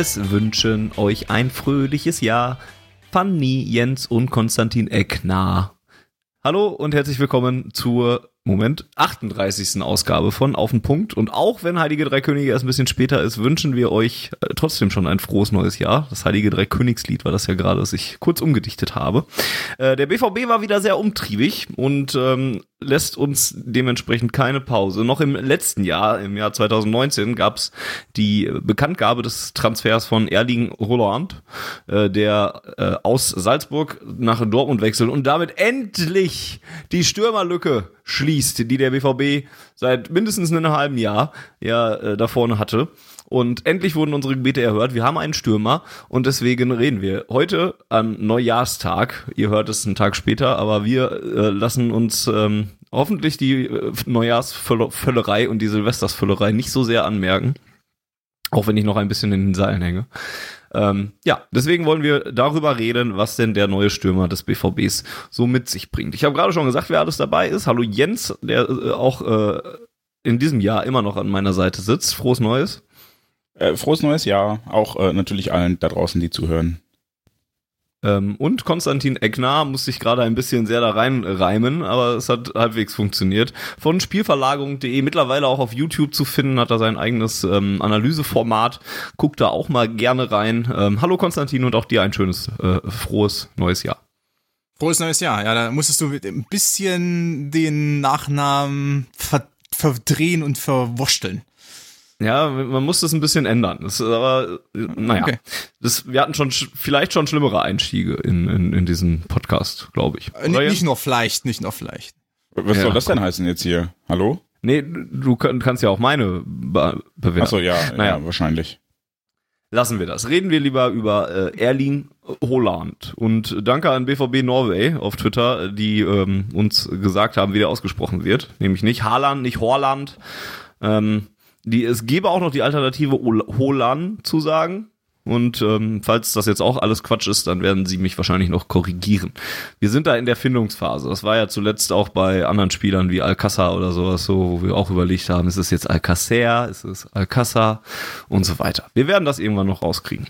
Es wünschen euch ein fröhliches Jahr. Fanny, Jens und Konstantin Eckner. Hallo und herzlich willkommen zur Moment, 38. Ausgabe von Auf den Punkt. Und auch wenn Heilige Drei Könige erst ein bisschen später ist, wünschen wir euch äh, trotzdem schon ein frohes neues Jahr. Das Heilige Drei Königslied war das ja gerade, das ich kurz umgedichtet habe. Äh, der BVB war wieder sehr umtriebig und ähm, lässt uns dementsprechend keine Pause. Noch im letzten Jahr, im Jahr 2019, gab es die Bekanntgabe des Transfers von Erling Roland, äh, der äh, aus Salzburg nach Dortmund wechselt und damit endlich die Stürmerlücke schließt, die der BVB seit mindestens einem halben Jahr ja äh, da vorne hatte. Und endlich wurden unsere Gebete erhört. Wir haben einen Stürmer und deswegen reden wir heute am Neujahrstag. Ihr hört es einen Tag später, aber wir äh, lassen uns ähm, hoffentlich die äh, Neujahrsvöllerei und die Silvestersvöllerei nicht so sehr anmerken. Auch wenn ich noch ein bisschen in den Seilen hänge. Ähm, ja, deswegen wollen wir darüber reden, was denn der neue Stürmer des BVBs so mit sich bringt. Ich habe gerade schon gesagt, wer alles dabei ist. Hallo Jens, der äh, auch äh, in diesem Jahr immer noch an meiner Seite sitzt. Frohes Neues. Äh, frohes neues Jahr, auch äh, natürlich allen da draußen, die zuhören. Ähm, und Konstantin Eckner muss sich gerade ein bisschen sehr da reinreimen, aber es hat halbwegs funktioniert. Von Spielverlagerung.de mittlerweile auch auf YouTube zu finden, hat er sein eigenes ähm, Analyseformat. Guckt da auch mal gerne rein. Ähm, hallo Konstantin und auch dir ein schönes, äh, frohes neues Jahr. Frohes neues Jahr. Ja, da musstest du ein bisschen den Nachnamen ver verdrehen und verwurschteln. Ja, man muss das ein bisschen ändern. Das ist aber, naja, okay. das, wir hatten schon vielleicht schon schlimmere Einstiege in, in, in diesen Podcast, glaube ich. Äh, nicht nur vielleicht, nicht nur vielleicht. Was ja, soll das denn heißen jetzt hier? Hallo? Nee, du kannst ja auch meine be bewerten. Achso, ja, naja. ja, wahrscheinlich. Lassen wir das. Reden wir lieber über äh, Erling Holland. Und danke an BVB Norway auf Twitter, die ähm, uns gesagt haben, wie der ausgesprochen wird. Nämlich nicht Haaland, nicht Horland. Ähm, die, es gäbe auch noch die Alternative Holan zu sagen. Und ähm, falls das jetzt auch alles Quatsch ist, dann werden sie mich wahrscheinlich noch korrigieren. Wir sind da in der Findungsphase. Das war ja zuletzt auch bei anderen Spielern wie Alcázar oder sowas so, wo wir auch überlegt haben, ist es jetzt Alcacer, ist es Alcázar und so weiter. Wir werden das irgendwann noch rauskriegen.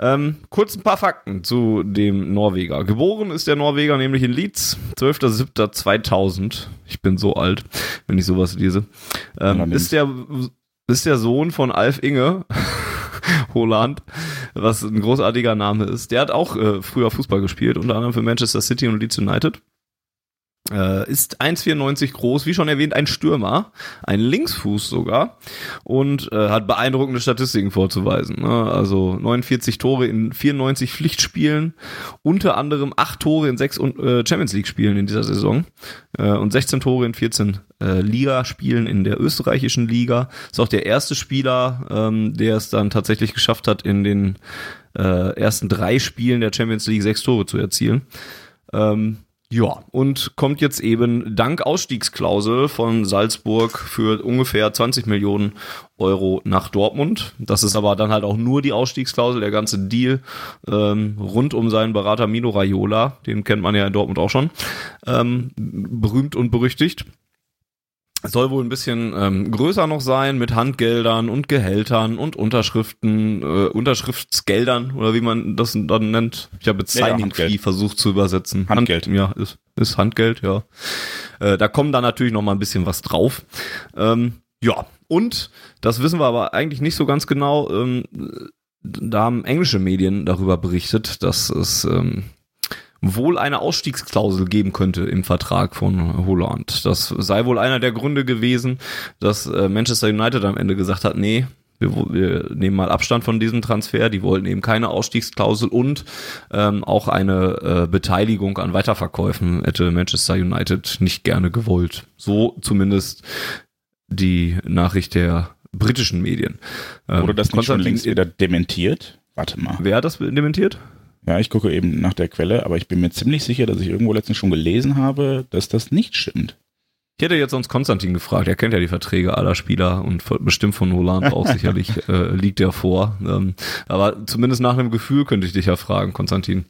Ähm, kurz ein paar Fakten zu dem Norweger. Geboren ist der Norweger nämlich in Leeds, 12.07.2000. Ich bin so alt, wenn ich sowas lese. Ähm, ist der, ist der Sohn von Alf Inge. Holland, was ein großartiger Name ist. Der hat auch äh, früher Fußball gespielt, unter anderem für Manchester City und Leeds United. Äh, ist 1,94 groß, wie schon erwähnt, ein Stürmer, ein Linksfuß sogar und äh, hat beeindruckende Statistiken vorzuweisen. Ne? Also 49 Tore in 94 Pflichtspielen, unter anderem 8 Tore in 6 äh, Champions League Spielen in dieser Saison äh, und 16 Tore in 14 äh, Ligaspielen in der österreichischen Liga. Ist auch der erste Spieler, ähm, der es dann tatsächlich geschafft hat, in den äh, ersten drei Spielen der Champions League sechs Tore zu erzielen. Ähm, ja, und kommt jetzt eben dank Ausstiegsklausel von Salzburg für ungefähr 20 Millionen Euro nach Dortmund. Das ist aber dann halt auch nur die Ausstiegsklausel, der ganze Deal ähm, rund um seinen Berater Mino Raiola, den kennt man ja in Dortmund auch schon, ähm, berühmt und berüchtigt soll wohl ein bisschen ähm, größer noch sein mit Handgeldern und Gehältern und Unterschriften, äh, Unterschriftsgeldern oder wie man das dann nennt. Ich habe jetzt Signing ja, Fee versucht zu übersetzen. Handgeld. Hand, ja, ist, ist Handgeld, ja. Äh, da kommen dann natürlich noch mal ein bisschen was drauf. Ähm, ja, und das wissen wir aber eigentlich nicht so ganz genau. Ähm, da haben englische Medien darüber berichtet, dass es ähm, wohl eine Ausstiegsklausel geben könnte im Vertrag von Holland. Das sei wohl einer der Gründe gewesen, dass äh, Manchester United am Ende gesagt hat, nee, wir, wir nehmen mal Abstand von diesem Transfer. Die wollten eben keine Ausstiegsklausel und ähm, auch eine äh, Beteiligung an Weiterverkäufen hätte Manchester United nicht gerne gewollt. So zumindest die Nachricht der britischen Medien. Ähm, Wurde das nicht schon längst wieder dementiert? Warte mal. Wer hat das dementiert? Ja, ich gucke eben nach der Quelle, aber ich bin mir ziemlich sicher, dass ich irgendwo letztens schon gelesen habe, dass das nicht stimmt. Ich hätte jetzt sonst Konstantin gefragt. Er kennt ja die Verträge aller Spieler und bestimmt von Holland auch sicherlich äh, liegt er vor. Ähm, aber zumindest nach einem Gefühl könnte ich dich ja fragen, Konstantin.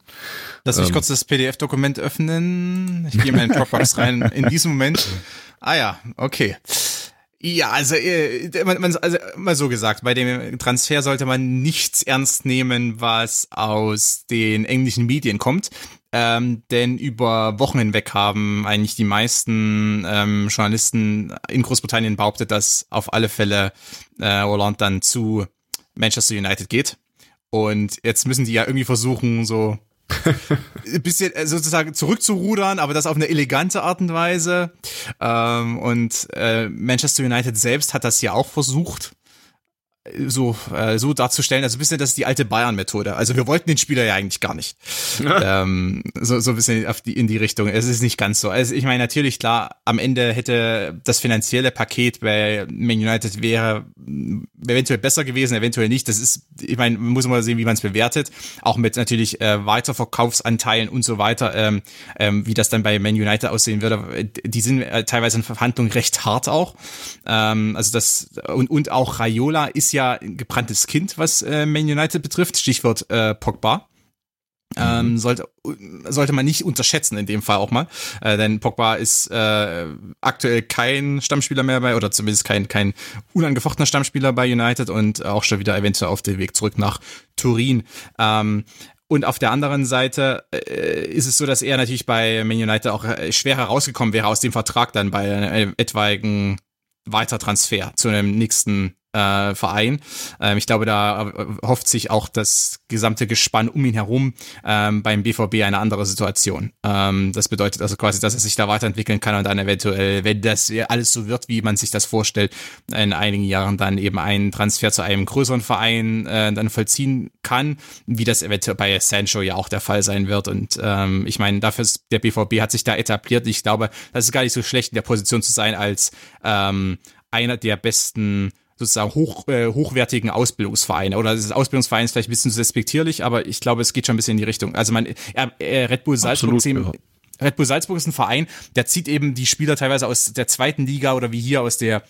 Lass mich Ähm. kurz das PDF-Dokument öffnen. Ich gehe mal in Dropbox rein. In diesem Moment. Ah ja, okay. Ja, also, äh, also mal so gesagt, bei dem Transfer sollte man nichts ernst nehmen, was aus den englischen Medien kommt. Ähm, denn über Wochen hinweg haben eigentlich die meisten ähm, Journalisten in Großbritannien behauptet, dass auf alle Fälle äh, Hollande dann zu Manchester United geht. Und jetzt müssen die ja irgendwie versuchen, so bisschen äh, sozusagen zurückzurudern, aber das auf eine elegante Art und Weise. Ähm, und äh, Manchester United selbst hat das ja auch versucht, so, äh, so darzustellen. Also ein bisschen, das ist die alte Bayern-Methode. Also wir wollten den Spieler ja eigentlich gar nicht. ähm, so, so ein bisschen auf die, in die Richtung. Es ist nicht ganz so. Also ich meine, natürlich, klar, am Ende hätte das finanzielle Paket bei Man United wäre eventuell besser gewesen, eventuell nicht. Das ist, ich meine, man muss mal sehen, wie man es bewertet. Auch mit natürlich äh, Weiterverkaufsanteilen und so weiter, ähm, ähm, wie das dann bei Man United aussehen würde. Die sind äh, teilweise in Verhandlungen recht hart auch. Ähm, also das und, und auch Raiola ist ja ein gebranntes Kind, was äh, Man United betrifft. Stichwort äh, Pogba. Ähm, sollte, sollte man nicht unterschätzen in dem Fall auch mal, äh, denn Pogba ist äh, aktuell kein Stammspieler mehr bei, oder zumindest kein, kein unangefochtener Stammspieler bei United und auch schon wieder eventuell auf dem Weg zurück nach Turin. Ähm, und auf der anderen Seite äh, ist es so, dass er natürlich bei Man United auch äh, schwer herausgekommen wäre aus dem Vertrag dann bei einem etwaigen Weitertransfer zu einem nächsten äh, Verein. Ähm, ich glaube, da äh, hofft sich auch das gesamte Gespann um ihn herum ähm, beim BVB eine andere Situation. Ähm, das bedeutet also quasi, dass er sich da weiterentwickeln kann und dann eventuell, wenn das alles so wird, wie man sich das vorstellt, in einigen Jahren dann eben einen Transfer zu einem größeren Verein äh, dann vollziehen kann, wie das eventuell bei Sancho ja auch der Fall sein wird. Und ähm, ich meine, dafür ist der BVB hat sich da etabliert. Ich glaube, das ist gar nicht so schlecht in der Position zu sein als ähm, einer der besten sozusagen hoch, äh, hochwertigen Ausbildungsvereine. Oder das Ausbildungsverein ist vielleicht ein bisschen zu despektierlich, aber ich glaube, es geht schon ein bisschen in die Richtung. Also man, äh, äh, Red Bull Salzburg Absolut, eben, Red Bull Salzburg ist ein Verein, der zieht eben die Spieler teilweise aus der zweiten Liga oder wie hier aus der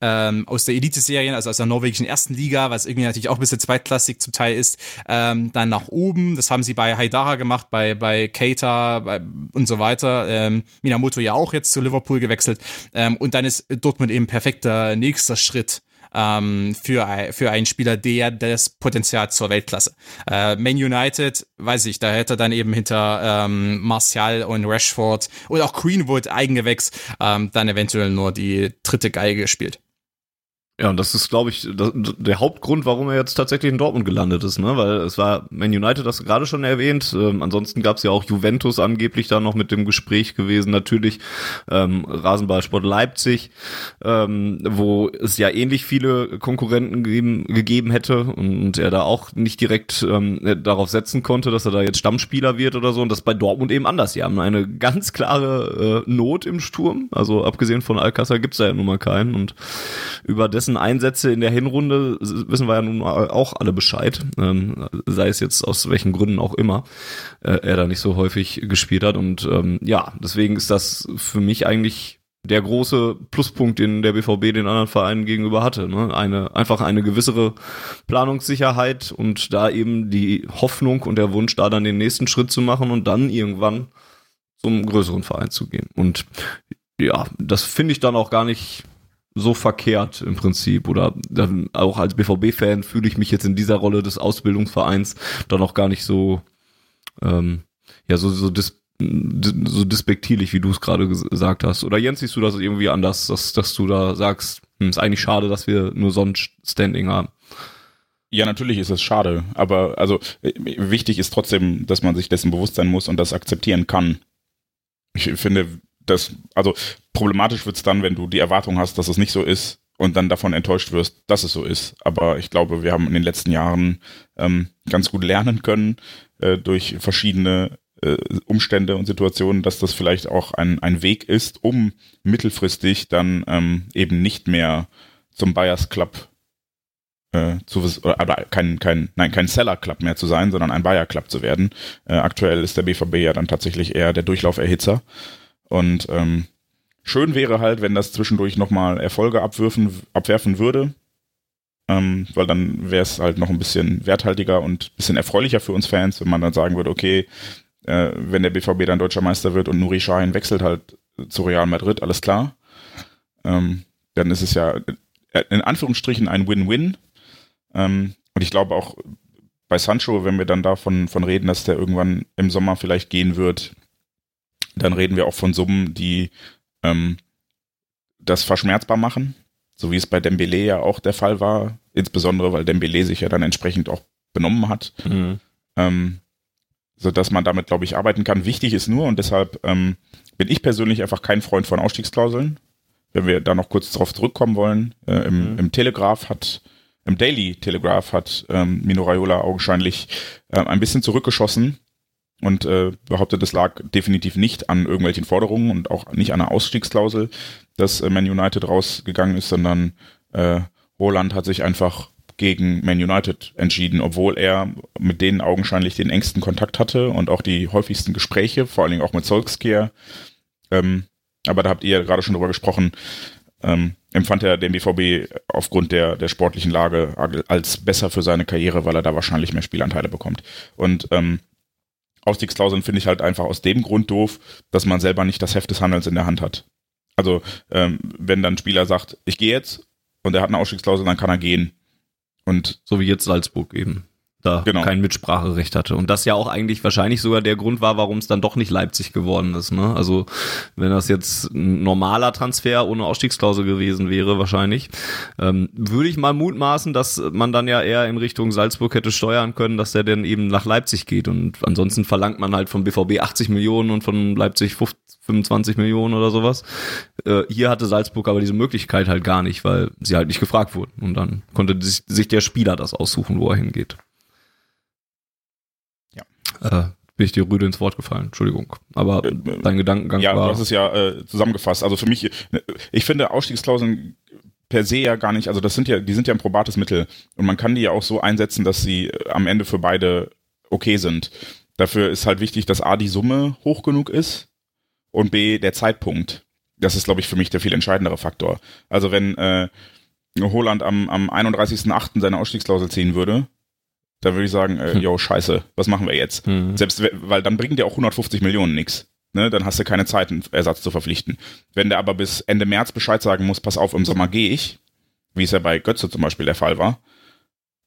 ähm, aus der Elite-Serien, also aus der norwegischen ersten Liga, was irgendwie natürlich auch ein bisschen zweitklassig zum Teil ist, ähm, dann nach oben. Das haben sie bei Haidara gemacht, bei bei Keita bei, und so weiter. Ähm, Minamoto ja auch jetzt zu Liverpool gewechselt. Ähm, und dann ist Dortmund eben perfekter nächster Schritt ähm, für, für einen Spieler, der das Potenzial zur Weltklasse. Äh, Man United, weiß ich, da hätte dann eben hinter ähm, Martial und Rashford und auch Greenwood Eigengewächs ähm, dann eventuell nur die dritte Geige gespielt. Ja, und das ist, glaube ich, der Hauptgrund, warum er jetzt tatsächlich in Dortmund gelandet ist, ne? Weil es war Man United, das gerade schon erwähnt. Ähm, ansonsten gab es ja auch Juventus angeblich da noch mit dem Gespräch gewesen. Natürlich ähm, Rasenballsport Leipzig, ähm, wo es ja ähnlich viele Konkurrenten gegeben, gegeben hätte und er da auch nicht direkt ähm, darauf setzen konnte, dass er da jetzt Stammspieler wird oder so. Und das bei Dortmund eben anders. Die haben eine ganz klare äh, Not im Sturm. Also abgesehen von Alcázar gibt's da ja nun mal keinen. Und über dessen Einsätze in der Hinrunde wissen wir ja nun auch alle Bescheid, ähm, sei es jetzt aus welchen Gründen auch immer äh, er da nicht so häufig gespielt hat. Und ähm, ja, deswegen ist das für mich eigentlich der große Pluspunkt, den der BVB den anderen Vereinen gegenüber hatte. Ne? Eine, einfach eine gewissere Planungssicherheit und da eben die Hoffnung und der Wunsch, da dann den nächsten Schritt zu machen und dann irgendwann zum größeren Verein zu gehen. Und ja, das finde ich dann auch gar nicht so verkehrt im Prinzip oder dann auch als BVB-Fan fühle ich mich jetzt in dieser Rolle des Ausbildungsvereins dann auch gar nicht so ähm, ja so so dis, so despektierlich, wie du es gerade ges- gesagt hast. Oder Jens, siehst du das irgendwie anders, dass, dass du da sagst, hm, ist eigentlich schade, dass wir nur so ein Standing haben. Ja, natürlich ist es schade, aber also wichtig ist trotzdem, dass man sich dessen bewusst sein muss und das akzeptieren kann. Ich finde, das, also problematisch wird's dann, wenn du die Erwartung hast, dass es nicht so ist und dann davon enttäuscht wirst, dass es so ist. Aber ich glaube, wir haben in den letzten Jahren ähm, ganz gut lernen können äh, durch verschiedene äh, Umstände und Situationen, dass das vielleicht auch ein, ein Weg ist, um mittelfristig dann ähm, eben nicht mehr zum Buyers Club äh, zu, oder kein, kein, nein, kein Seller-Club mehr zu sein, sondern ein Buyer-Club zu werden. Äh, aktuell ist der BVB ja dann tatsächlich eher der Durchlauferhitzer. Und ähm, schön wäre halt, wenn das zwischendurch nochmal Erfolge abwürfen, abwerfen würde. Ähm, weil dann wäre es halt noch ein bisschen werthaltiger und ein bisschen erfreulicher für uns Fans, wenn man dann sagen würde, okay, äh, wenn der BVB dann deutscher Meister wird und Nuri Sahin wechselt halt zu Real Madrid, alles klar. Ähm, dann ist es ja äh, in Anführungsstrichen ein Win-Win. Ähm, und ich glaube auch bei Sancho, wenn wir dann davon von reden, dass der irgendwann im Sommer vielleicht gehen wird, dann reden wir auch von Summen, die ähm, das verschmerzbar machen, so wie es bei Dembele ja auch der Fall war, insbesondere weil Dembele sich ja dann entsprechend auch benommen hat, mhm. ähm, so dass man damit, glaube ich, arbeiten kann. Wichtig ist nur und deshalb ähm, bin ich persönlich einfach kein Freund von Ausstiegsklauseln. Wenn wir da noch kurz darauf zurückkommen wollen, äh, im, mhm. im Telegraph hat im Daily Telegraph hat ähm, Mino Raiola augenscheinlich äh, ein bisschen zurückgeschossen und äh, behauptet, es lag definitiv nicht an irgendwelchen Forderungen und auch nicht an einer Ausstiegsklausel, dass äh, Man United rausgegangen ist, sondern äh, Roland hat sich einfach gegen Man United entschieden, obwohl er mit denen augenscheinlich den engsten Kontakt hatte und auch die häufigsten Gespräche, vor allen Dingen auch mit Solskjaer. Ähm, aber da habt ihr ja gerade schon drüber gesprochen, ähm, empfand er den BVB aufgrund der, der sportlichen Lage als besser für seine Karriere, weil er da wahrscheinlich mehr Spielanteile bekommt. Und ähm, Ausstiegsklauseln finde ich halt einfach aus dem Grund doof, dass man selber nicht das Heft des Handels in der Hand hat. Also ähm, wenn dann ein Spieler sagt, ich gehe jetzt und er hat eine Ausstiegsklausel, dann kann er gehen. Und so wie jetzt Salzburg eben da genau. kein Mitspracherecht hatte. Und das ja auch eigentlich wahrscheinlich sogar der Grund war, warum es dann doch nicht Leipzig geworden ist. Ne? Also wenn das jetzt ein normaler Transfer ohne Ausstiegsklausel gewesen wäre, wahrscheinlich, ähm, würde ich mal mutmaßen, dass man dann ja eher in Richtung Salzburg hätte steuern können, dass der denn eben nach Leipzig geht. Und ansonsten verlangt man halt vom BVB 80 Millionen und von Leipzig 25 Millionen oder sowas. Äh, hier hatte Salzburg aber diese Möglichkeit halt gar nicht, weil sie halt nicht gefragt wurden. Und dann konnte sich der Spieler das aussuchen, wo er hingeht. Äh, bin ich dir rüde ins Wort gefallen, Entschuldigung. Aber äh, dein Gedankengang ja, war. Ja, du hast es ja äh, zusammengefasst. Also für mich, ich finde Ausstiegsklauseln per se ja gar nicht, also das sind ja, die sind ja ein probates Mittel und man kann die ja auch so einsetzen, dass sie äh, am Ende für beide okay sind. Dafür ist halt wichtig, dass A die Summe hoch genug ist und B der Zeitpunkt. Das ist, glaube ich, für mich der viel entscheidendere Faktor. Also wenn äh, Holland am, am 31.08. seine Ausstiegsklausel ziehen würde, da würde ich sagen, äh, hm. yo, scheiße, was machen wir jetzt? Hm. Selbst, weil dann bringt der auch 150 Millionen nix. Ne, dann hast du keine Zeit, einen Ersatz zu verpflichten. Wenn der aber bis Ende März Bescheid sagen muss, pass auf, im Sommer gehe ich, wie es ja bei Götze zum Beispiel der Fall war,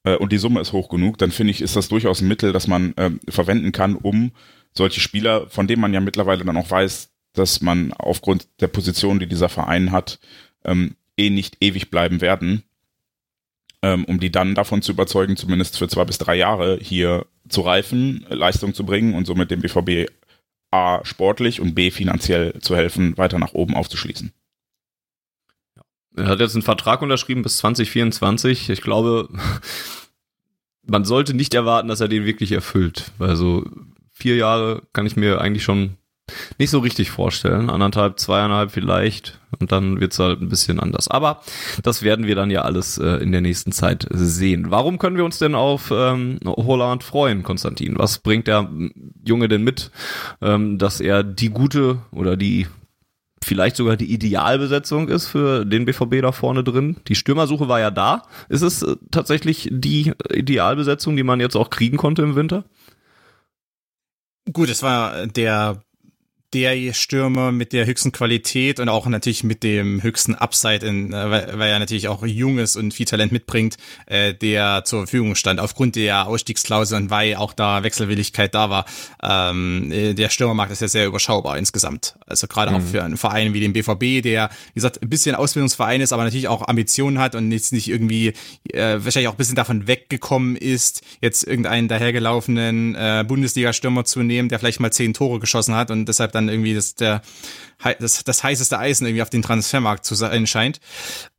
äh, und die Summe ist hoch genug, dann finde ich, ist das durchaus ein Mittel, das man äh, verwenden kann, um solche Spieler, von denen man ja mittlerweile dann auch weiß, dass man aufgrund der Position, die dieser Verein hat, ähm, eh nicht ewig bleiben werden, ähm, um die dann davon zu überzeugen, zumindest für zwei bis drei Jahre hier zu reifen, Leistung zu bringen und somit dem BVB A sportlich und B finanziell zu helfen, weiter nach oben aufzuschließen. Er hat jetzt einen Vertrag unterschrieben bis 2024. Ich glaube, man sollte nicht erwarten, dass er den wirklich erfüllt. Weil so vier Jahre kann ich mir eigentlich schon nicht so richtig vorstellen. Anderthalb, zweieinhalb vielleicht. Und dann wird's halt ein bisschen anders. Aber das werden wir dann ja alles äh, in der nächsten Zeit sehen. Warum können wir uns denn auf ähm, Holland freuen, Konstantin? Was bringt der Junge denn mit, ähm, dass er die gute oder die vielleicht sogar die Idealbesetzung ist für den BVB da vorne drin. Die Stürmersuche war ja da. Ist es äh, tatsächlich die Idealbesetzung, die man jetzt auch kriegen konnte im Winter? Gut, es war der der Stürmer mit der höchsten Qualität und auch natürlich mit dem höchsten Upside, in, äh, weil, weil er natürlich auch junges und viel Talent mitbringt, äh, der zur Verfügung stand. Aufgrund der Ausstiegsklausel und weil auch da Wechselwilligkeit da war. Ähm, äh, der Stürmermarkt ist ja sehr überschaubar insgesamt. Also gerade mhm. auch für einen Verein wie den BVB, der, wie gesagt, ein bisschen Ausbildungsverein ist, aber natürlich auch Ambitionen hat und jetzt nicht irgendwie äh, wahrscheinlich auch ein bisschen davon weggekommen ist, jetzt irgendeinen dahergelaufenen äh, Bundesliga-Stürmer zu nehmen, der vielleicht mal zehn Tore geschossen hat und deshalb dann dann irgendwie das, der, das, das heißeste Eisen irgendwie auf den Transfermarkt zu sein scheint.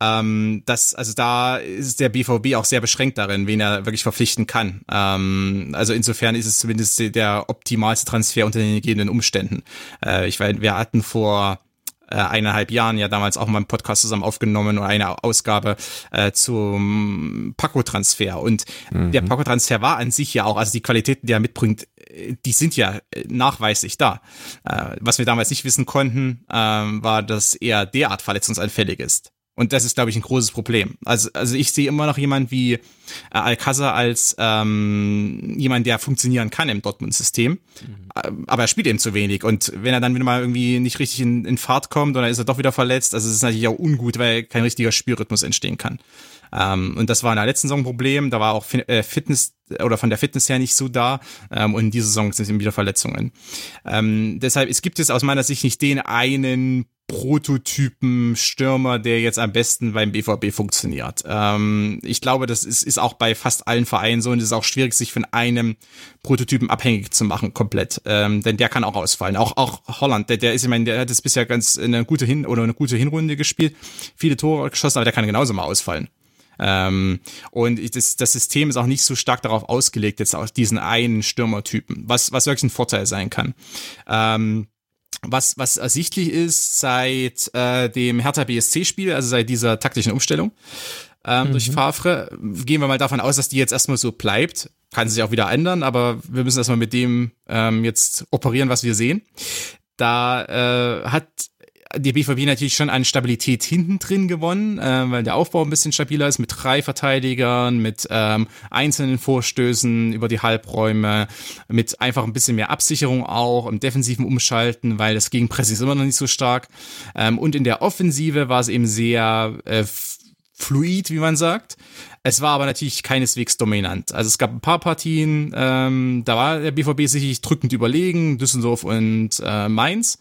Ähm, das, also da ist der BVB auch sehr beschränkt darin, wen er wirklich verpflichten kann. Ähm, also insofern ist es zumindest der optimalste Transfer unter den gegebenen Umständen. Äh, ich weiß, wir hatten vor äh, eineinhalb Jahren ja damals auch mal einen Podcast zusammen aufgenommen und eine Ausgabe äh, zum Paco-Transfer. Und mhm. der Paco-Transfer war an sich ja auch, also die Qualitäten, die er mitbringt, äh, die sind ja äh, nachweislich da. Äh, was wir damals nicht wissen konnten, äh, war, dass er derart verletzungsanfällig ist. Und das ist, glaube ich, ein großes Problem. Also, also ich sehe immer noch jemand wie äh, Alcázar als ähm, jemand, der funktionieren kann im Dortmund-System. Mhm. Aber er spielt eben zu wenig. Und wenn er dann wieder mal irgendwie nicht richtig in, in Fahrt kommt oder ist er doch wieder verletzt, also es ist natürlich auch ungut, weil kein richtiger Spielrhythmus entstehen kann. Ähm, und das war in der letzten Saison ein Problem. Da war auch äh, Fitness oder von der Fitness her nicht so da. Ähm, und in dieser Saison sind es wieder Verletzungen. Ähm, deshalb, es gibt es aus meiner Sicht nicht den einen Prototypen Stürmer, der jetzt am besten beim BVB funktioniert. Ähm, ich glaube, das ist, ist auch bei fast allen Vereinen so und es ist auch schwierig, sich von einem Prototypen abhängig zu machen, komplett. Ähm, denn der kann auch ausfallen. Auch, auch Holland, der, der ist, ich meine, der hat es bisher ganz eine gute Hin- oder eine gute Hinrunde gespielt, viele Tore geschossen, aber der kann genauso mal ausfallen. Ähm, und das, das System ist auch nicht so stark darauf ausgelegt, jetzt auf diesen einen Stürmertypen, was, was wirklich ein Vorteil sein kann. Ähm, was, was ersichtlich ist seit äh, dem Hertha BSC-Spiel, also seit dieser taktischen Umstellung ähm, mhm. durch Favre, gehen wir mal davon aus, dass die jetzt erstmal so bleibt. Kann sich auch wieder ändern, aber wir müssen erstmal mit dem ähm, jetzt operieren, was wir sehen. Da äh, hat die BVB natürlich schon an Stabilität hinten drin gewonnen, äh, weil der Aufbau ein bisschen stabiler ist mit drei Verteidigern, mit ähm, einzelnen Vorstößen über die Halbräume, mit einfach ein bisschen mehr Absicherung auch im defensiven Umschalten, weil das Gegenpressing ist immer noch nicht so stark. Ähm, und in der Offensive war es eben sehr äh, fluid, wie man sagt. Es war aber natürlich keineswegs dominant. Also es gab ein paar Partien, ähm, da war der BVB sicherlich drückend überlegen, Düsseldorf und äh, Mainz.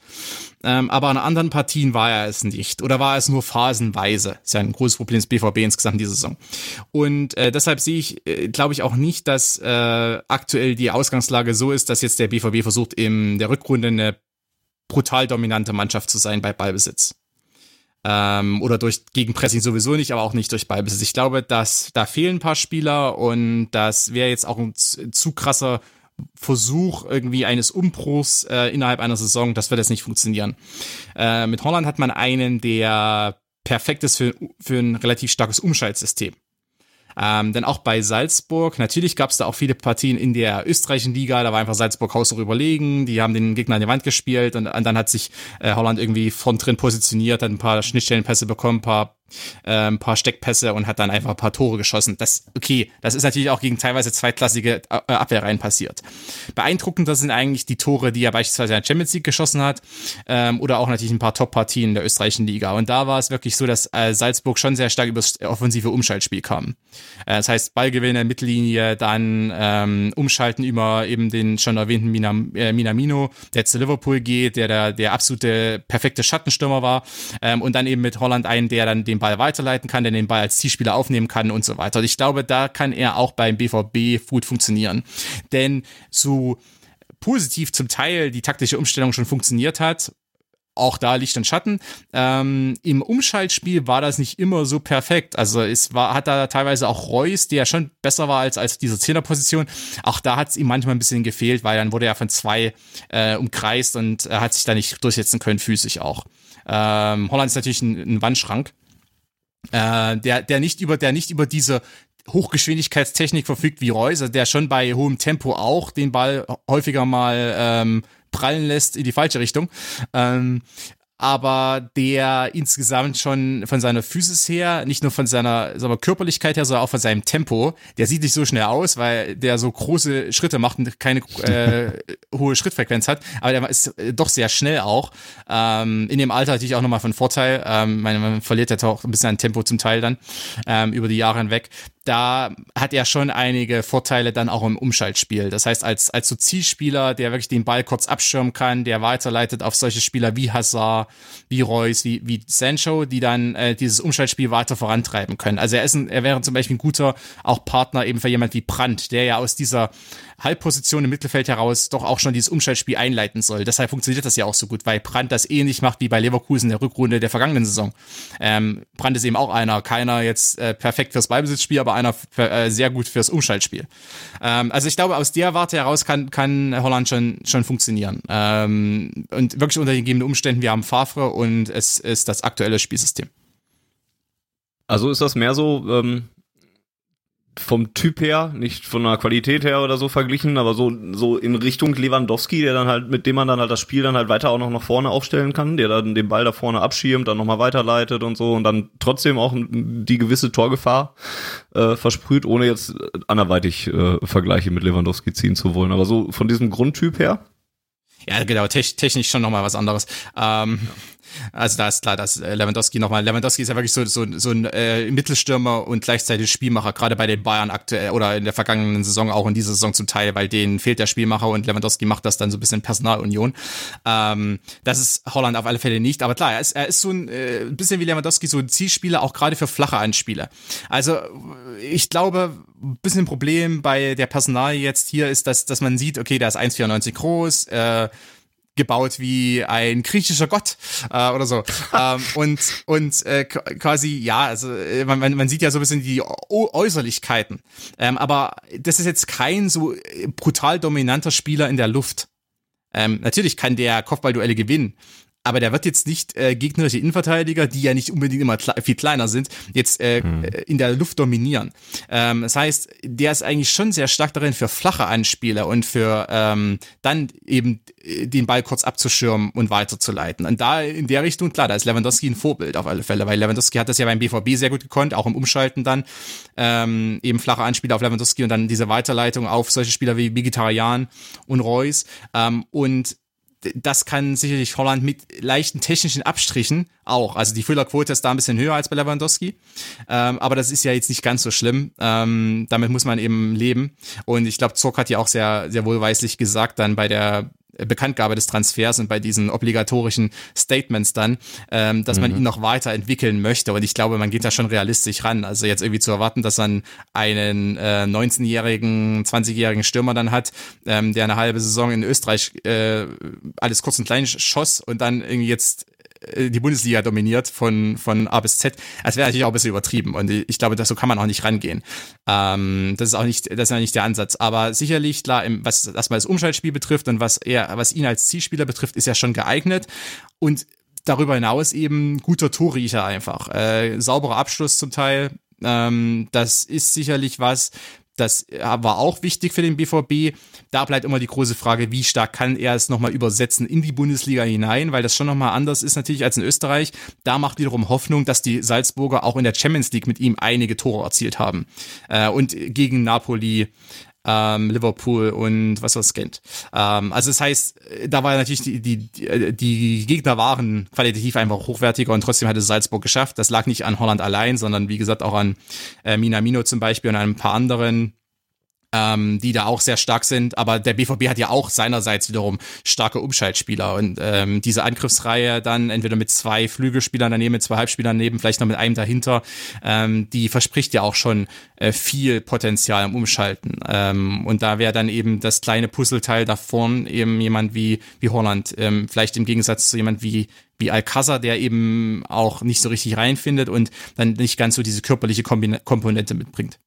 Ähm, aber an anderen Partien war er es nicht. Oder war es nur phasenweise. Ist ja ein großes Problem des BVB insgesamt diese Saison. Und äh, deshalb sehe ich, äh, glaube ich auch nicht, dass äh, aktuell die Ausgangslage so ist, dass jetzt der BVB versucht, in der Rückrunde eine brutal dominante Mannschaft zu sein bei Ballbesitz ähm, oder durch Gegenpressing sowieso nicht, aber auch nicht durch Ballbesitz. Ich glaube, dass da fehlen ein paar Spieler und das wäre jetzt auch ein zu krasser Versuch irgendwie eines Umbruchs äh, innerhalb einer Saison. Das wird jetzt nicht funktionieren. Äh, mit Holland hat man einen, der perfekt ist für, für ein relativ starkes Umschaltsystem. Ähm, denn auch bei Salzburg, natürlich gab es da auch viele Partien in der österreichischen Liga, da war einfach Salzburg haushoch überlegen, die haben den Gegner an die Wand gespielt und, und dann hat sich äh, Holland irgendwie von drin positioniert, hat ein paar Schnittstellenpässe bekommen, ein paar äh, ein paar Steckpässe und hat dann einfach ein paar Tore geschossen. Das, okay, das ist natürlich auch gegen teilweise zweitklassige äh, Abwehrreihen passiert. Beeindruckender sind eigentlich die Tore, die er beispielsweise in der Champions League geschossen hat ähm, oder auch natürlich ein paar Top-Partien der österreichischen Liga. Und da war es wirklich so, dass äh, Salzburg schon sehr stark übers offensive Umschaltspiel kam. Äh, das heißt, Ballgewinne, Mittellinie, dann ähm, Umschalten über eben den schon erwähnten Minam, äh, Minamino, der zu Liverpool geht, der der, der absolute perfekte Schattenstürmer war ähm, und dann eben mit Holland einen, der dann den Ball weiterleiten kann, der den Ball als Zielspieler aufnehmen kann und so weiter. Und ich glaube, da kann er auch beim BVB gut funktionieren. Denn so positiv zum Teil die taktische Umstellung schon funktioniert hat, auch da Licht und Schatten. Ähm, Im Umschaltspiel war das nicht immer so perfekt. Also es war, hat da teilweise auch Reus, der schon besser war als, als diese Zehnerposition. Auch da hat es ihm manchmal ein bisschen gefehlt, weil dann wurde er von zwei äh, umkreist und er hat sich da nicht durchsetzen können, physisch auch. Ähm, Holland ist natürlich ein, ein Wandschrank äh, der, der nicht über, der nicht über diese Hochgeschwindigkeitstechnik verfügt wie Reus, also der schon bei hohem Tempo auch den Ball häufiger mal ähm, prallen lässt in die falsche Richtung. Ähm, aber der insgesamt schon von seiner Physis her, nicht nur von seiner sagen wir, Körperlichkeit her, sondern auch von seinem Tempo, der sieht nicht so schnell aus, weil der so große Schritte macht und keine äh, hohe Schrittfrequenz hat, aber der ist äh, doch sehr schnell auch. Ähm, in dem Alter natürlich auch nochmal von Vorteil. Ähm, meine, man verliert ja auch ein bisschen an Tempo zum Teil dann ähm, über die Jahre hinweg da hat er schon einige Vorteile dann auch im Umschaltspiel. Das heißt, als, als so Zielspieler, der wirklich den Ball kurz abschirmen kann, der weiterleitet auf solche Spieler wie Hazard, wie Reus, wie, wie Sancho, die dann äh, dieses Umschaltspiel weiter vorantreiben können. Also er ist ein, er wäre zum Beispiel ein guter auch Partner eben für jemand wie Brandt, der ja aus dieser Halbposition im Mittelfeld heraus doch auch schon dieses Umschaltspiel einleiten soll. Deshalb funktioniert das ja auch so gut, weil Brandt das ähnlich macht wie bei Leverkusen in der Rückrunde der vergangenen Saison. Ähm, Brandt ist eben auch einer, keiner jetzt äh, perfekt fürs Ballbesitzspiel, aber einer äh, sehr gut fürs Umschaltspiel. Ähm, also ich glaube, aus der Warte heraus kann, kann Holland schon, schon funktionieren. Ähm, und wirklich unter den gegebenen Umständen, wir haben Favre und es ist das aktuelle Spielsystem. Also ist das mehr so, ähm, vom Typ her, nicht von der Qualität her oder so verglichen, aber so, so in Richtung Lewandowski, der dann halt, mit dem man dann halt das Spiel dann halt weiter auch noch nach vorne aufstellen kann, der dann den Ball da vorne abschirmt, dann nochmal weiterleitet und so und dann trotzdem auch die gewisse Torgefahr äh, versprüht, ohne jetzt anderweitig äh, Vergleiche mit Lewandowski ziehen zu wollen. Aber so von diesem Grundtyp her? Ja, genau, technisch schon nochmal was anderes. Ähm, ja. Also da ist klar, dass äh, Lewandowski nochmal, Lewandowski ist ja wirklich so, so, so ein äh, Mittelstürmer und gleichzeitig Spielmacher, gerade bei den Bayern aktuell oder in der vergangenen Saison, auch in dieser Saison zum Teil, weil denen fehlt der Spielmacher und Lewandowski macht das dann so ein bisschen Personalunion. Ähm, das ist Holland auf alle Fälle nicht, aber klar, er ist, er ist so ein äh, bisschen wie Lewandowski, so ein Zielspieler, auch gerade für flache Anspiele. Also ich glaube, ein bisschen ein Problem bei der Personal jetzt hier ist, dass, dass man sieht, okay, der ist 1,94 groß, äh, gebaut wie ein griechischer Gott äh, oder so. ähm, und und äh, quasi, ja, also äh, man, man sieht ja so ein bisschen die Äußerlichkeiten. Ähm, aber das ist jetzt kein so äh, brutal dominanter Spieler in der Luft. Ähm, natürlich kann der Kopfballduelle gewinnen, aber der wird jetzt nicht äh, gegnerische Innenverteidiger, die ja nicht unbedingt immer kle viel kleiner sind, jetzt äh, hm. Äh, in der Luft dominieren. Ähm, das heißt, der ist eigentlich schon sehr stark darin für flache Anspieler und für ähm, dann eben äh, den Ball kurz abzuschirmen und weiterzuleiten. Und da in der Richtung, klar, da ist Lewandowski ein Vorbild auf alle Fälle, weil Lewandowski hat das ja beim BVB sehr gut gekonnt, auch im Umschalten dann. Ähm, eben flache Anspieler auf Lewandowski und dann diese Weiterleitung auf solche Spieler wie Vegetarian und Reus. Ähm, und das kann sicherlich Holland mit leichten technischen Abstrichen auch. Also die Füllerquote ist da ein bisschen höher als bei Lewandowski. Ähm, aber das ist ja jetzt nicht ganz so schlimm. Ähm, damit muss man eben leben. Und ich glaube, Zorc hat ja auch sehr, sehr wohlweislich gesagt dann bei der Bekanntgabe des Transfers und bei diesen obligatorischen Statements dann, ähm, dass mhm. man ihn noch weiterentwickeln möchte. Und ich glaube, man geht da schon realistisch ran. Also jetzt irgendwie zu erwarten, dass man einen äh, 19-jährigen, 20-jährigen Stürmer dann hat, ähm, der eine halbe Saison in Österreich äh, alles kurz und klein schoss und dann irgendwie jetzt äh, die Bundesliga dominiert von, von A bis Z. Das wäre natürlich auch ein bisschen übertrieben und ich glaube, das, so kann man auch nicht rangehen. Ähm, das ist auch nicht, das ist ja nicht der Ansatz. Aber sicherlich, klar, im, was erstmal das Umschaltspiel betrifft und was er, was ihn als Zielspieler betrifft, ist er schon geeignet und darüber hinaus eben guter Torriecher einfach. Äh, sauberer Abschluss zum Teil. Ähm, das ist sicherlich was, das war auch wichtig für den BVB. Da bleibt immer die große Frage, wie stark kann er es nochmal übersetzen in die Bundesliga hinein, weil das schon nochmal anders ist natürlich als in Österreich. Da macht wiederum Hoffnung, dass die Salzburger auch in der Champions League mit ihm einige Tore erzielt haben. Äh, und gegen Napoli ähm, Liverpool und was was kennt. Ähm, also das heißt, da war natürlich die, die, die Gegner waren qualitativ einfach hochwertiger und trotzdem hat es Salzburg geschafft. Das lag nicht an Holland allein, sondern wie gesagt auch an äh, Minamino zum Beispiel und an ein paar anderen ähm, die da auch sehr stark sind. Aber der BVB hat ja auch seinerseits wiederum starke Umschaltspieler und ähm, diese Angriffsreihe dann entweder mit zwei Flügelspielern daneben, mit zwei Halbspielern daneben, vielleicht noch mit einem dahinter, ähm, die verspricht ja auch schon äh, viel Potenzial im Umschalten. Ähm, und da wäre dann eben das kleine Puzzleteil davon eben jemand wie wie Holland, ähm, vielleicht im Gegensatz zu jemand wie wie Alcázar, der eben auch nicht so richtig reinfindet und dann nicht ganz so diese körperliche Komponente mitbringt.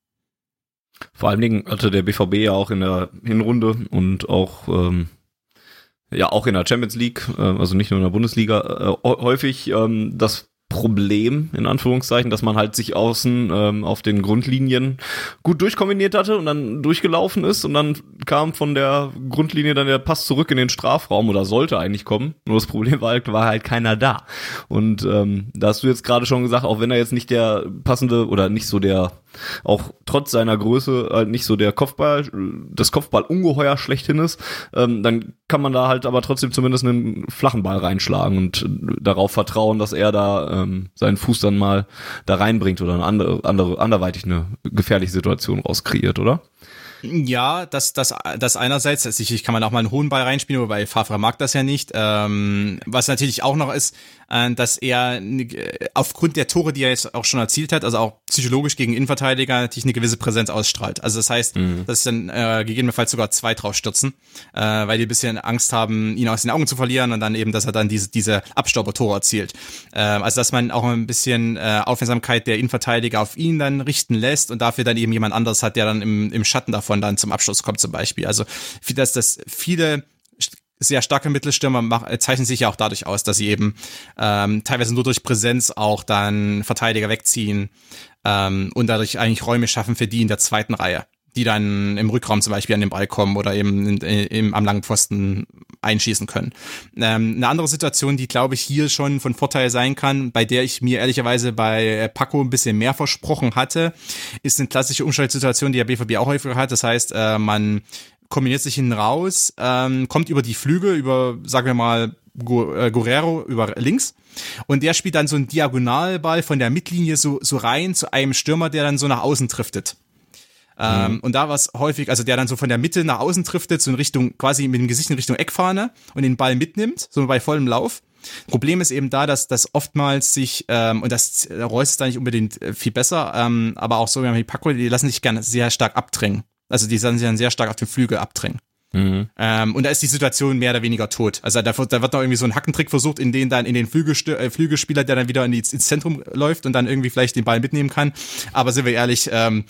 Vor allen Dingen hatte der BVB ja auch in der Hinrunde und auch ähm, ja auch in der Champions League, äh, also nicht nur in der Bundesliga, äh, häufig ähm, das Problem, in Anführungszeichen, dass man halt sich außen ähm, auf den Grundlinien gut durchkombiniert hatte und dann durchgelaufen ist und dann kam von der Grundlinie dann der Pass zurück in den Strafraum oder sollte eigentlich kommen. Nur das Problem war halt, war halt keiner da. Und ähm, da hast du jetzt gerade schon gesagt, auch wenn er jetzt nicht der passende oder nicht so der auch trotz seiner Größe halt nicht so der Kopfball, das Kopfball-Ungeheuer schlechthin ist, ähm, dann kann man da halt aber trotzdem zumindest einen flachen Ball reinschlagen und darauf vertrauen, dass er da ähm, seinen Fuß dann mal da reinbringt oder eine andere, andere anderweitig eine gefährliche Situation rauskreiert, oder? Ja, das, das, das einerseits, sicherlich kann man auch mal einen hohen Ball reinspielen, wobei Favre mag das ja nicht. Ähm, was natürlich auch noch ist, äh, dass er äh, aufgrund der Tore, die er jetzt auch schon erzielt hat, also auch psychologisch gegen Innenverteidiger, natürlich eine gewisse Präsenz ausstrahlt. Also das heißt, mhm. dass dann äh, gegebenenfalls sogar zwei drauf stürzen, äh, weil die ein bisschen Angst haben, ihn aus den Augen zu verlieren und dann eben, dass er dann diese, diese Abstaubertore erzielt. Äh, also dass man auch ein bisschen äh, Aufmerksamkeit der Innenverteidiger auf ihn dann richten lässt und dafür dann eben jemand anderes hat, der dann im, im Schatten davon dann zum Abschluss kommt zum Beispiel. Also dass das viele sehr starke Mittelstürmer mach, äh, zeichnen sich ja auch dadurch aus, dass sie eben ähm, teilweise nur durch Präsenz auch dann Verteidiger wegziehen ähm, und dadurch eigentlich Räume schaffen für die in der zweiten Reihe, die dann im Rückraum zum Beispiel an den Ball kommen oder eben in, am langen Pfosten einschießen können. Ähm, eine andere Situation, die glaube ich hier schon von Vorteil sein kann, bei der ich mir ehrlicherweise bei Paco ein bisschen mehr versprochen hatte, ist eine klassische Umschaltsituation, die der BVB auch häufiger hat. Das heißt, äh, man kombiniert sich hinten raus, ähm, kommt über die Flügel, über, sagen wir mal, äh, Guerrero über links. Und der spielt dann so einen Diagonalball von der Mittellinie so, so rein zu einem Stürmer, der dann so nach außen driftet. Ähm, mhm. Und da war es häufig, also der dann so von der Mitte nach außen driftet, so in Richtung, quasi mit dem Gesicht in Richtung Eckfahne und den Ball mitnimmt, so bei vollem Lauf. Problem ist eben da, dass das oftmals sich, ähm, und das Reus ist da nicht unbedingt äh, viel besser, ähm, aber auch so wie Paco, die lassen sich gerne sehr stark abdrängen. Also die sollen sich dann sehr stark auf den Flügel abdrängen. Mhm. Ähm, und da ist die Situation mehr oder weniger tot. Also da, da wird noch irgendwie so ein Hackentrick versucht, in den dann in den Flügelst äh, Flügelspieler, der dann wieder in die, ins Zentrum läuft und dann irgendwie vielleicht den Ball mitnehmen kann. Aber sind wir ehrlich, ähm,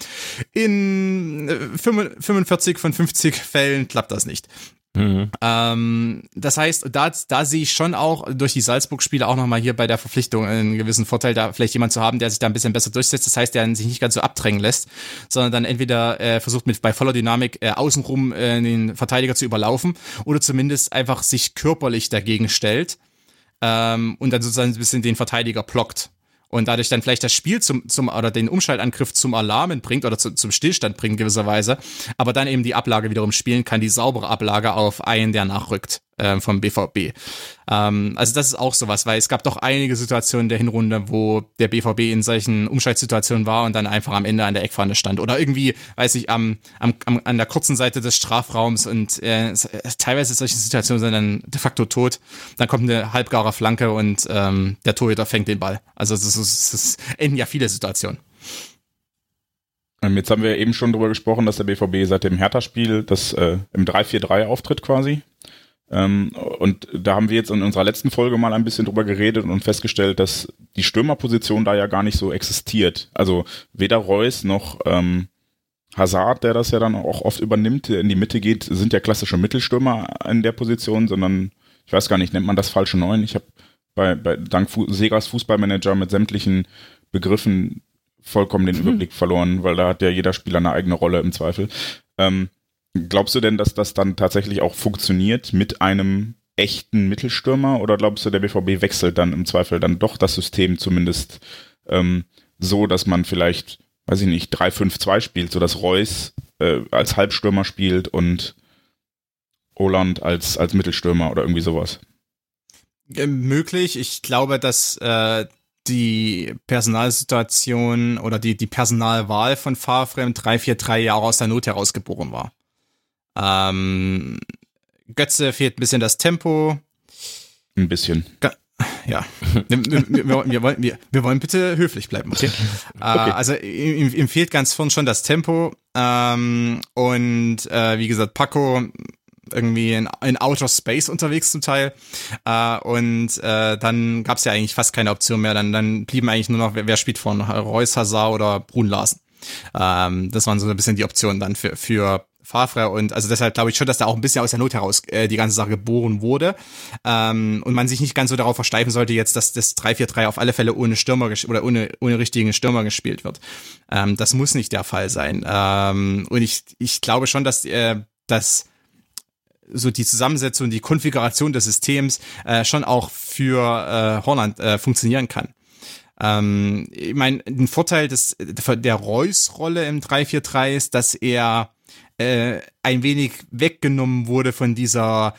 in 45 äh, von 50 Fällen klappt das nicht. Mhm. Ähm, das heißt, da, da sehe ich schon auch durch die Salzburg-Spiele auch nochmal hier bei der Verpflichtung einen gewissen Vorteil, da vielleicht jemand zu haben, der sich da ein bisschen besser durchsetzt. Das heißt, der sich nicht ganz so abdrängen lässt, sondern dann entweder äh, versucht mit bei voller Dynamik äh, außenrum äh, den Verteidiger zu überlaufen oder zumindest einfach sich körperlich dagegen stellt ähm, und dann sozusagen ein bisschen den Verteidiger blockt und dadurch dann vielleicht das Spiel zum, zum oder den Umschaltangriff zum Alarmen bringt oder zu, zum Stillstand bringt gewisserweise, aber dann eben die Ablage wiederum spielen kann, die saubere Ablage auf einen, der nachrückt äh, vom BVB. Ähm, also das ist auch sowas, weil es gab doch einige Situationen der Hinrunde, wo der BVB in solchen Umschaltsituationen war und dann einfach am Ende an der Eckfahne stand oder irgendwie, weiß ich, am, am, am an der kurzen Seite des Strafraums und äh, teilweise solche Situationen sind dann de facto tot. Dann kommt eine halbgare Flanke und ähm, der Torhüter fängt den Ball. Also es, es, enden ja viele Situationen. Ähm, jetzt haben wir eben schon darüber gesprochen, dass der BVB seit dem Hertha-Spiel das äh, im 3-4-3 auftritt quasi. Ähm, und da haben wir jetzt in unserer letzten Folge mal ein bisschen drüber geredet und festgestellt, dass die Stürmerposition da ja gar nicht so existiert. Also weder Reus noch ähm, Hazard, der das ja dann auch oft übernimmt, der in die Mitte geht, sind ja klassische Mittelstürmer in der Position, sondern ich weiß gar nicht, nennt man das falsche Neun? Ich habe bei, bei dank Fu Segas Fußballmanager mit sämtlichen Begriffen vollkommen den hm. Überblick verloren, weil da hat ja jeder Spieler eine eigene Rolle im Zweifel. Ähm, Glaubst du denn, dass das dann tatsächlich auch funktioniert mit einem echten Mittelstürmer oder glaubst du, der BVB wechselt dann im Zweifel dann doch das System zumindest ähm, so, dass man vielleicht, weiß ich nicht, 3-5-2 spielt, so dass Reus äh, als Halbstürmer spielt und Oland als, als Mittelstürmer oder irgendwie sowas? Möglich. Ich glaube, dass äh, die Personalsituation oder die, die Personalwahl von Favre im 3-4-3 Jahre aus der Not herausgeboren war. Ähm, Götze fehlt ein bisschen das Tempo. Ein bisschen. Ja, wir, wir, wir, wollen, wir, wir wollen bitte höflich bleiben, okay? Okay. Äh, also ihm, ihm fehlt ganz vorn schon das Tempo ähm, und äh, wie gesagt, Paco irgendwie in, in Outer Space unterwegs zum Teil äh, und äh, dann gab es ja eigentlich fast keine Option mehr, dann, dann blieben eigentlich nur noch, wer, wer spielt von Reus, Hazard oder Brun Larsen. Ähm, das waren so ein bisschen die Optionen dann für, für Favre und also deshalb glaube ich schon, dass da auch ein bisschen aus der Not heraus äh, die ganze Sache geboren wurde ähm, und man sich nicht ganz so darauf versteifen sollte jetzt, dass das 3-4-3 auf alle Fälle ohne Stürmer oder ohne, ohne richtigen Stürmer gespielt wird. Ähm, das muss nicht der Fall sein ähm, und ich, ich glaube schon, dass äh, dass so die Zusammensetzung, die Konfiguration des Systems äh, schon auch für äh, Holland äh, funktionieren kann. Ähm, ich meine, ein Vorteil des, der Reus-Rolle im 3-4-3 ist, dass er äh, ein wenig weggenommen wurde von dieser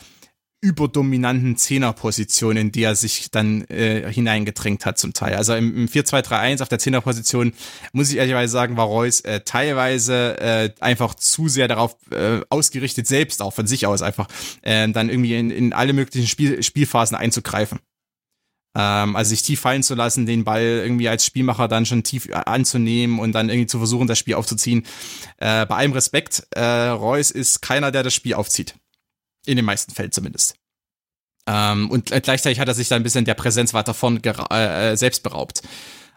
überdominanten Zehnerposition, in die er sich dann äh, hineingedrängt hat zum Teil. Also im, im 4-2-3-1 auf der Zehnerposition, muss ich ehrlicherweise sagen, war Reus äh, teilweise äh, einfach zu sehr darauf äh, ausgerichtet, selbst auch von sich aus einfach, äh, dann irgendwie in, in alle möglichen Spiel, Spielphasen einzugreifen. Ähm, also sich tief fallen zu lassen, den Ball irgendwie als Spielmacher dann schon tief anzunehmen und dann irgendwie zu versuchen, das Spiel aufzuziehen. Äh, bei allem Respekt, äh, Reus ist keiner, der das Spiel aufzieht. In den meisten Fällen zumindest. Ähm, und gleichzeitig hat er sich da ein bisschen der Präsenz weiter von äh, selbst beraubt.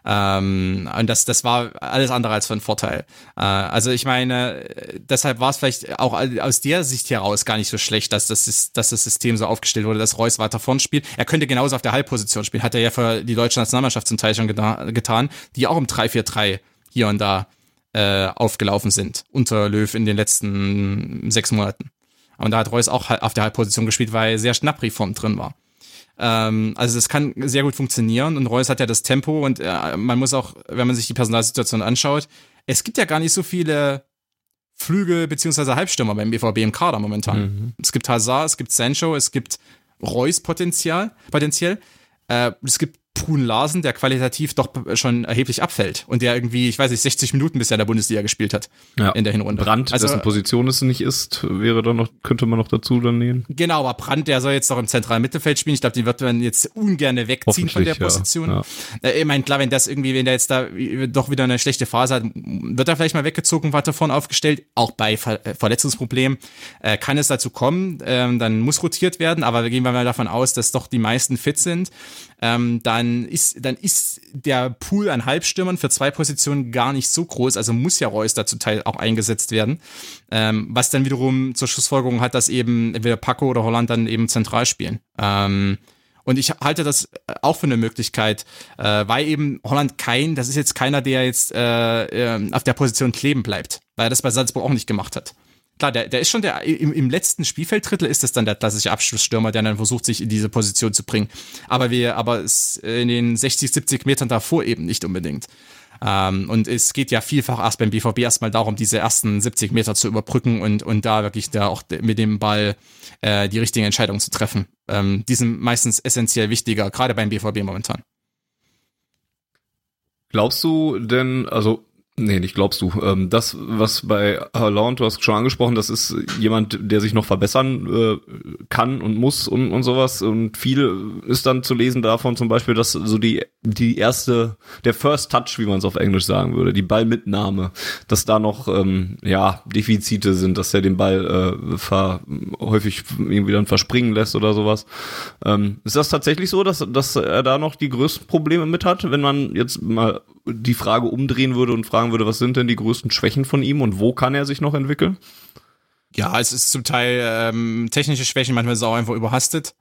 Ähm, und das, das war alles andere als von Vorteil. Äh, also ich meine, deshalb war es vielleicht auch aus der Sicht heraus gar nicht so schlecht, dass das, dass das System so aufgestellt wurde, dass Reus weiter vorn spielt. Er könnte genauso auf der Halbposition spielen, hat er ja für die deutsche Nationalmannschaft zum Teil schon getan, die auch im 3-4-3 hier und da äh, aufgelaufen sind unter Löw in den letzten sechs Monaten. Und da hat Reus auch auf der Halbposition gespielt, weil sehr Schnappri-Form drin war. Ähm, also das kann sehr gut funktionieren und Reus hat ja das Tempo und äh, man muss auch, wenn man sich die Personalsituation anschaut, es gibt ja gar nicht so viele Flügel beziehungsweise Halbstürmer beim BVB im Kader momentan. Mhm. Es gibt Hazard, es gibt Sancho, es gibt Reus Potenzial, potenziell. Äh, es gibt Brun Larsen, der qualitativ doch schon erheblich abfällt und der irgendwie, ich weiß nicht, 60 Minuten bisher in der Bundesliga gespielt hat ja. in der Hinrunde. Brand, also, dessen Position es nicht ist, wäre dann noch, könnte man noch dazu dann nehmen. Genau, aber Brand, der soll jetzt doch im zentralen Mittelfeld spielen. Ich glaube, den wird man jetzt ungern wegziehen von der Position. Ja, ja. Äh, ich meine, klar, wenn das irgendwie, wenn der jetzt da doch wieder eine schlechte Phase hat, wird er vielleicht mal weggezogen, weiter vorne aufgestellt. Auch bei Ver äh, Verletzungsproblemen äh, kann es dazu kommen. Ähm, dann muss rotiert werden, aber gehen wir mal davon aus, dass doch die meisten fit sind ähm, dann ist, dann ist der Pool an Halbstürmern für zwei Positionen gar nicht so groß, also muss ja Reus dazu Teil auch eingesetzt werden, ähm, was dann wiederum zur Schlussfolgerung hat, dass eben entweder Paco oder Holland dann eben zentral spielen. Ähm, und ich halte das auch für eine Möglichkeit, äh, weil eben Holland kein, das ist jetzt keiner, der jetzt äh, äh, auf der Position kleben bleibt, weil er das bei Salzburg auch nicht gemacht hat klar, der, der ist schon der, im, im letzten Spielfelddrittel ist das dann der klassische Abschlussstürmer, der dann versucht, sich in diese Position zu bringen. Aber wir, aber es in den 60, 70 Metern davor eben nicht unbedingt. Ähm, und es geht ja vielfach erst beim BVB erstmal darum, diese ersten 70 Meter zu überbrücken und, und da wirklich da auch mit dem Ball äh, die richtige Entscheidung zu treffen. Ähm, die sind meistens essentiell wichtiger, gerade beim BVB momentan. Glaubst du denn, also Nee, nicht glaubst du. Ähm, das, was bei Haaland, du hast schon angesprochen, das ist jemand, der sich noch verbessern äh, kann und muss und, und sowas. Und viel ist dann zu lesen davon zum Beispiel, dass so die, die erste, der First Touch, wie man es auf Englisch sagen würde, die Ballmitnahme, dass da noch, ähm, ja, Defizite sind, dass er den Ball äh, ver, häufig irgendwie dann verspringen lässt oder sowas. Ähm, ist das tatsächlich so, dass, dass er da noch die größten Probleme mit hat, wenn man jetzt mal die Frage umdrehen würde und fragen würde, was sind denn die größten Schwächen von ihm und wo kann er sich noch entwickeln? Ja, es ist zum Teil ähm, technische Schwächen, manchmal ist es auch einfach überhastet.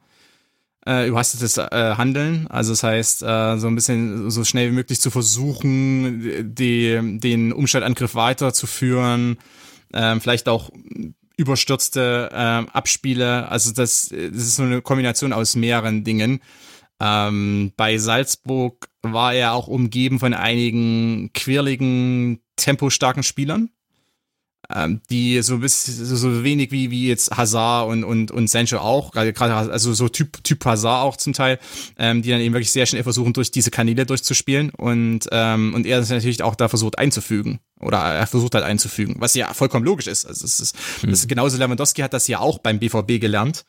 Äh, überhastetes äh, Handeln. Also das heißt, äh, so ein bisschen so schnell wie möglich zu versuchen, die, den Umschaltangriff weiterzuführen, äh, vielleicht auch überstürzte äh, Abspiele. Also das, das ist so eine Kombination aus mehreren Dingen. Ähm, bei Salzburg war er auch umgeben von einigen quirligen, tempostarken Spielern, ähm, die so bis so wenig wie wie jetzt Hazard und und und Sancho auch, gerade also so Typ Typ Hazard auch zum Teil, ähm, die dann eben wirklich sehr schnell versuchen durch diese Kanäle durchzuspielen und ähm, und er das natürlich auch da versucht einzufügen oder er versucht halt einzufügen, was ja vollkommen logisch ist. Also es ist, mhm. das ist genauso Lewandowski hat das ja auch beim BVB gelernt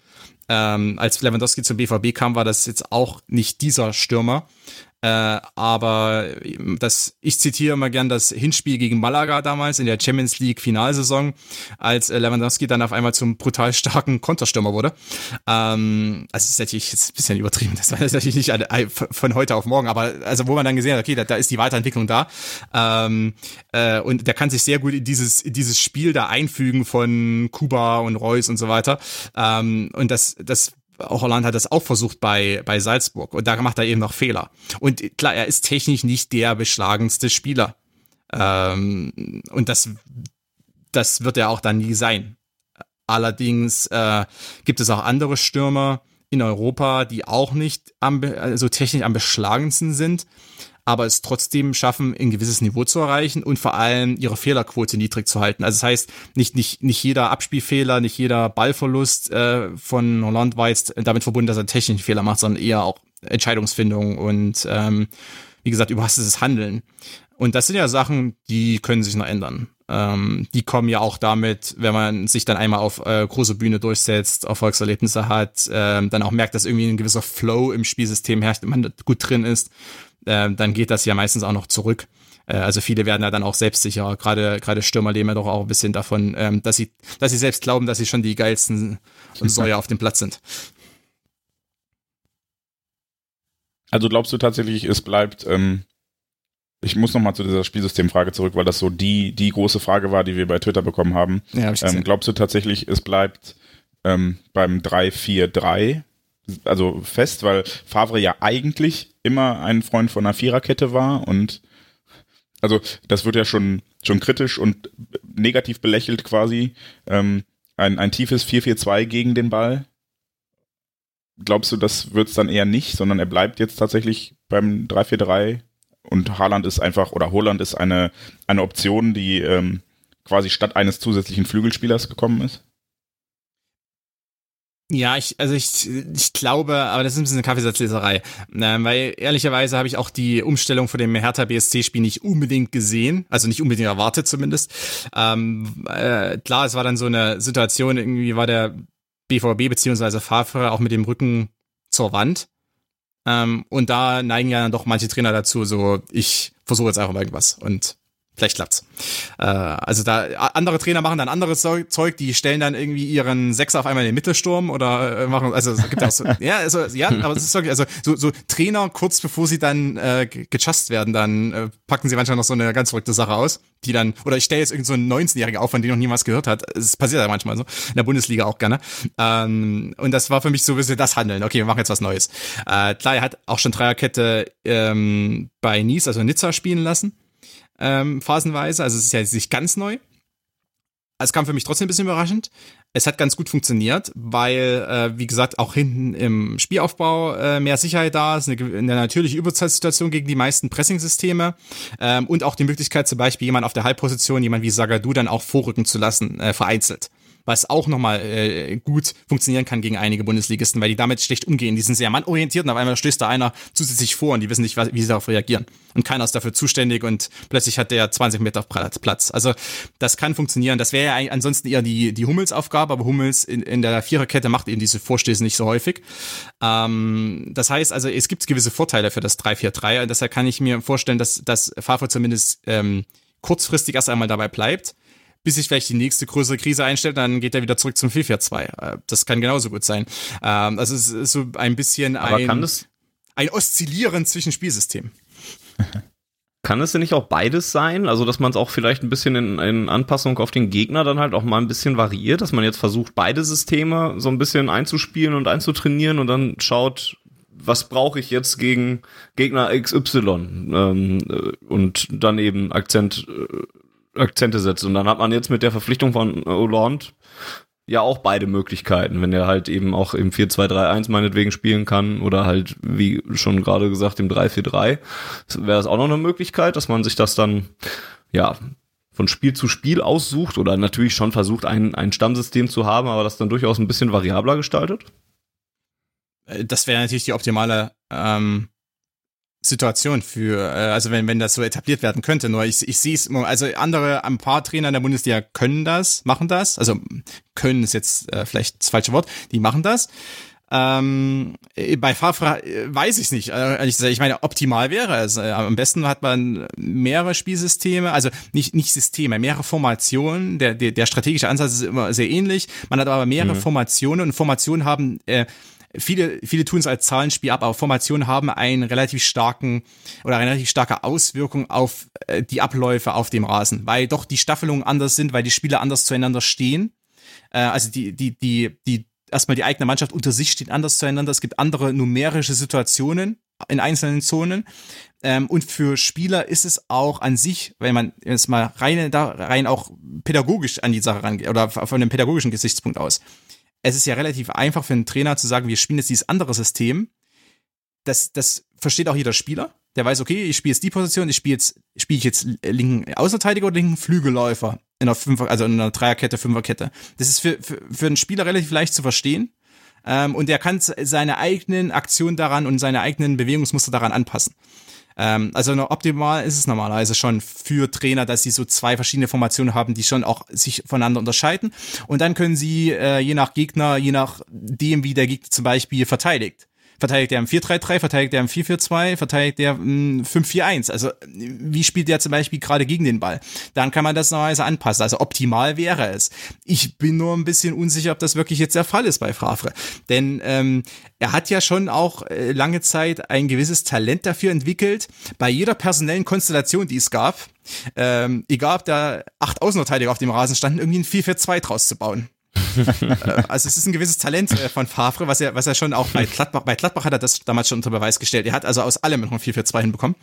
ähm, als Lewandowski zum BVB kam, war das jetzt auch nicht dieser Stürmer. Äh, aber das, ich zitiere immer gern das Hinspiel gegen Malaga damals in der Champions League Finalsaison, als äh, Lewandowski dann auf einmal zum brutal starken Konterstürmer wurde. Ähm, also ist natürlich jetzt ein bisschen übertrieben, das war natürlich nicht eine, von heute auf morgen, aber also wo man dann gesehen hat, okay, da, da ist die Weiterentwicklung da. Ähm, äh, und der kann sich sehr gut in dieses, in dieses Spiel da einfügen von Kuba und Reus und so weiter. Ähm, und das, das Holland hat das auch versucht bei, bei Salzburg und da macht er eben noch Fehler. Und klar, er ist technisch nicht der beschlagenste Spieler. Ähm, und das, das wird er auch dann nie sein. Allerdings äh, gibt es auch andere Stürmer in Europa, die auch nicht am, also technisch am beschlagensten sind. Aber es trotzdem schaffen, ein gewisses Niveau zu erreichen und vor allem ihre Fehlerquote niedrig zu halten. Also das heißt, nicht, nicht, nicht jeder Abspielfehler, nicht jeder Ballverlust äh, von Holland war jetzt damit verbunden, dass er technischen Fehler macht, sondern eher auch Entscheidungsfindung und ähm, wie gesagt, überhastetes Handeln. Und das sind ja Sachen, die können sich noch ändern. Ähm, die kommen ja auch damit, wenn man sich dann einmal auf äh, große Bühne durchsetzt, Erfolgserlebnisse hat, äh, dann auch merkt, dass irgendwie ein gewisser Flow im Spielsystem herrscht, wenn man gut drin ist, äh, dann geht das ja meistens auch noch zurück. Äh, also viele werden ja dann auch selbstsicher. Gerade gerade Stürmer leben ja doch auch ein bisschen davon, ähm, dass sie dass sie selbst glauben, dass sie schon die geilsten Säuer auf dem Platz sind. Also glaubst du tatsächlich, es bleibt ähm, ich muss nochmal zu dieser Spielsystemfrage zurück, weil das so die, die große Frage war, die wir bei Twitter bekommen haben. Ja, hab ich ähm, glaubst du tatsächlich, es bleibt ähm, beim 3-4-3 also fest, weil Favre ja eigentlich immer ein Freund von einer Viererkette war und also das wird ja schon, schon kritisch und negativ belächelt quasi. Ähm, ein, ein tiefes 4-4-2 gegen den Ball. Glaubst du, das wird es dann eher nicht, sondern er bleibt jetzt tatsächlich beim 3-4-3 und Haaland ist einfach, oder Holland ist eine, eine Option, die ähm, quasi statt eines zusätzlichen Flügelspielers gekommen ist? Ja, ich, also ich, ich glaube, aber das ist ein bisschen eine Kaffeesatzleserei, ähm, weil ehrlicherweise habe ich auch die Umstellung von dem Hertha BSC-Spiel nicht unbedingt gesehen, also nicht unbedingt erwartet zumindest. Ähm, äh, klar, es war dann so eine Situation, irgendwie war der BVB beziehungsweise Favre auch mit dem Rücken zur Wand. Ähm, und da neigen ja dann doch manche Trainer dazu, so ich versuche jetzt einfach irgendwas. Und vielleicht klappt's. Äh, also da andere Trainer machen dann anderes Zeug, die stellen dann irgendwie ihren Sechser auf einmal in den Mittelsturm oder äh, machen, also es gibt auch so, ja, also, ja, aber es ist wirklich, also so, so Trainer kurz bevor sie dann äh, gechast werden, dann äh, packen sie manchmal noch so eine ganz verrückte Sache aus, die dann, oder ich stelle jetzt irgend so einen 19-Jährigen auf, von dem noch niemals gehört hat. Es passiert ja manchmal so, in der Bundesliga auch gerne. Ähm, und das war für mich so ein bisschen das Handeln. Okay, wir machen jetzt was Neues. Äh, klar, er hat auch schon Dreierkette ähm, bei Nice, also Nizza spielen lassen ähm, phasenweise. Also es ist ja nicht ganz neu. Es kam für mich trotzdem ein bisschen überraschend. Es hat ganz gut funktioniert, weil, äh, wie gesagt, auch hinten im Spielaufbau äh, mehr Sicherheit da ist, eine, eine natürliche Überzahlsituation gegen die meisten Pressing-Systeme ähm, und auch die Möglichkeit, zum Beispiel jemand auf der Halbposition, jemand wie Sagadu, dann auch vorrücken zu lassen, äh, vereinzelt was auch nochmal äh, gut funktionieren kann gegen einige Bundesligisten, weil die damit schlecht umgehen. Die sind sehr mannorientiert und auf einmal stößt da einer zusätzlich vor und die wissen nicht, wie sie darauf reagieren. Und keiner ist dafür zuständig und plötzlich hat der 20 Meter Platz. Also das kann funktionieren. Das wäre ja ansonsten eher die, die Hummels-Aufgabe, aber Hummels in, in der Viererkette macht eben diese Vorstöße nicht so häufig. Ähm, das heißt also, es gibt gewisse Vorteile für das 3-4-3 und deshalb kann ich mir vorstellen, dass, dass Favre zumindest ähm, kurzfristig erst einmal dabei bleibt bis sich vielleicht die nächste größere Krise einstellt, dann geht er wieder zurück zum 4-4-2. Äh, das kann genauso gut sein. Ähm, also es ist so ein bisschen ein, ein Oszillieren zwischen Spielsystemen. Kann es denn nicht auch beides sein? Also, dass man es auch vielleicht ein bisschen in, in, Anpassung auf den Gegner dann halt auch mal ein bisschen variiert, dass man jetzt versucht, beide Systeme so ein bisschen einzuspielen und einzutrainieren und dann schaut, was brauche ich jetzt gegen Gegner XY ähm, äh, und dann eben Akzent äh, Akzente setzt. Und dann hat man jetzt mit der Verpflichtung von Hollande ja auch beide Möglichkeiten, wenn er halt eben auch im 4-2-3-1 meinetwegen spielen kann oder halt, wie schon gerade gesagt, im 3-4-3, wäre das auch noch eine Möglichkeit, dass man sich das dann, ja, von Spiel zu Spiel aussucht oder natürlich schon versucht, ein, ein Stammsystem zu haben, aber das dann durchaus ein bisschen variabler gestaltet? Das wäre natürlich die optimale ähm, Situation für, äh, also wenn, wenn das so etabliert werden könnte. Nur ich, ich sehe es, also andere, ein paar Trainer in der Bundesliga können das, machen das. Also können ist jetzt äh, vielleicht das falsche Wort, die machen das. Ähm, bei Favre äh, weiß ich nicht. Äh, ich meine, optimal wäre es. Äh, am besten hat man mehrere Spielsysteme, also nicht, nicht Systeme, mehrere Formationen. Der, der, der strategische Ansatz ist immer sehr ähnlich. Man hat aber mehrere mhm. Formationen und Formationen haben äh, viele, viele tun es als Zahlenspiel ab, aber Formationen haben einen relativ starken oder eine relativ starke Auswirkung auf äh, die Abläufe auf dem Rasen, weil doch die Staffelungen anders sind, weil die Spieler anders zueinander stehen. Äh, also die, die, die, die, erstmal die eigene Mannschaft unter sich steht anders zueinander. Es gibt andere numerische Situationen in einzelnen Zonen. Ähm, und für Spieler ist es auch an sich, wenn man jetzt mal rein, da rein auch pädagogisch an die Sache rangeht oder von einem pädagogischen Gesichtspunkt aus, es ist ja relativ einfach für einen Trainer zu sagen, wir spielen jetzt dieses andere System. Das, das versteht auch jeder Spieler. Der weiß, okay, ich spiele jetzt die Position, ich spiele jetzt, spiele ich jetzt linken Außenverteidiger oder linken Flügelläufer in einer Fünfer, also in einer Dreierkette, Fünferkette. Das ist für, für, für einen Spieler relativ leicht zu verstehen. Ähm, und er kann seine eigenen Aktionen daran und seine eigenen Bewegungsmuster daran anpassen. Ähm, also optimal ist es normalerweise schon für Trainer, dass sie so zwei verschiedene Formationen haben, die schon auch sich voneinander unterscheiden. Und dann können sie äh, je nach Gegner, je nachdem, wie der Gegner zum Beispiel verteidigt, verteidigt er im 4-3-3, verteidigt er im 4-4-2, verteidigt er im 5-4-1. Also wie spielt der zum Beispiel gerade gegen den Ball? Dann kann man das normalerweise anpassen. Also optimal wäre es. Ich bin nur ein bisschen unsicher, ob das wirklich jetzt der Fall ist bei Favre. Denn ähm, er hat ja schon auch äh, lange Zeit ein gewisses Talent dafür entwickelt, bei jeder personellen Konstellation, die es gab, ähm, egal ob da acht Außenverteidiger auf dem Rasen standen, irgendwie ein 4-4-2 draus zu bauen. Äh, also es ist ein gewisses Talent äh, von Favre, was er, was er schon auch bei Gladbach, bei Gladbach hat er das damals schon unter Beweis gestellt. Er hat also aus allem noch ein 4-4-2 hinbekommen.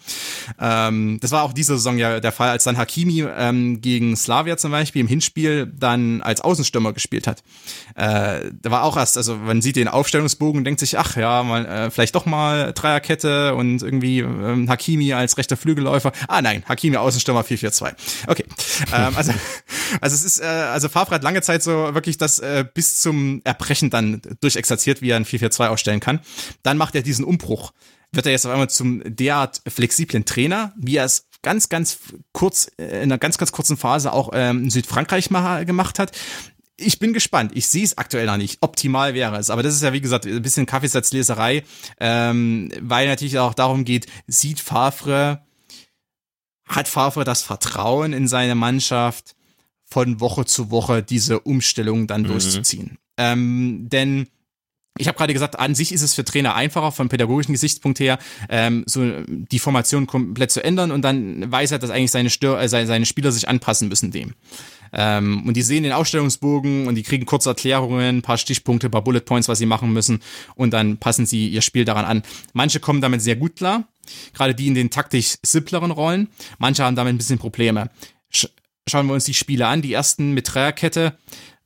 Ähm, das war auch diese Saison ja der Fall, als dann Hakimi ähm, gegen Slavia zum Beispiel im Hinspiel dann als Außenstürmer gespielt hat. Äh, da war auch erst, also man sieht den Aufstellungsbogen denkt sich, ach ja, mal äh, vielleicht doch mal Dreierkette und irgendwie ähm, Hakimi als rechter Flügelläufer. Ah nein, Hakimi Außenstürmer 4-4-2. Okay. ähm, also, also es ist, äh, also Favre hat lange Zeit so wirklich das äh, bis zum Erbrechen dann durchexerziert, wie er ein 4-4-2 ausstellen kann. Dann macht er diesen Umbruch. Wird er jetzt auf einmal zum derart flexiblen Trainer, wie er es ganz, ganz kurz, äh, in einer ganz, ganz kurzen Phase auch ähm, in Südfrankreich gemacht hat ich bin gespannt. Ich sehe es aktuell noch nicht. Optimal wäre es. Aber das ist ja, wie gesagt, ein bisschen Kaffeesatzleserei, ähm, weil natürlich auch darum geht, sieht Favre, hat Favre das Vertrauen in seine Mannschaft, von Woche zu Woche diese Umstellung dann mhm. durchzuziehen. Ähm, denn ich habe gerade gesagt, an sich ist es für Trainer einfacher vom pädagogischen Gesichtspunkt her, ähm, so die Formation komplett zu ändern und dann weiß er, dass eigentlich seine, Stör äh, seine Spieler sich anpassen müssen dem. Ähm, und die sehen den Ausstellungsbogen und die kriegen kurze Erklärungen, ein paar Stichpunkte, ein paar Bullet Points, was sie machen müssen und dann passen sie ihr Spiel daran an. Manche kommen damit sehr gut klar, gerade die in den taktisch simpleren Rollen. Manche haben damit ein bisschen Probleme schauen wir uns die Spiele an. Die ersten mit Dreierkette.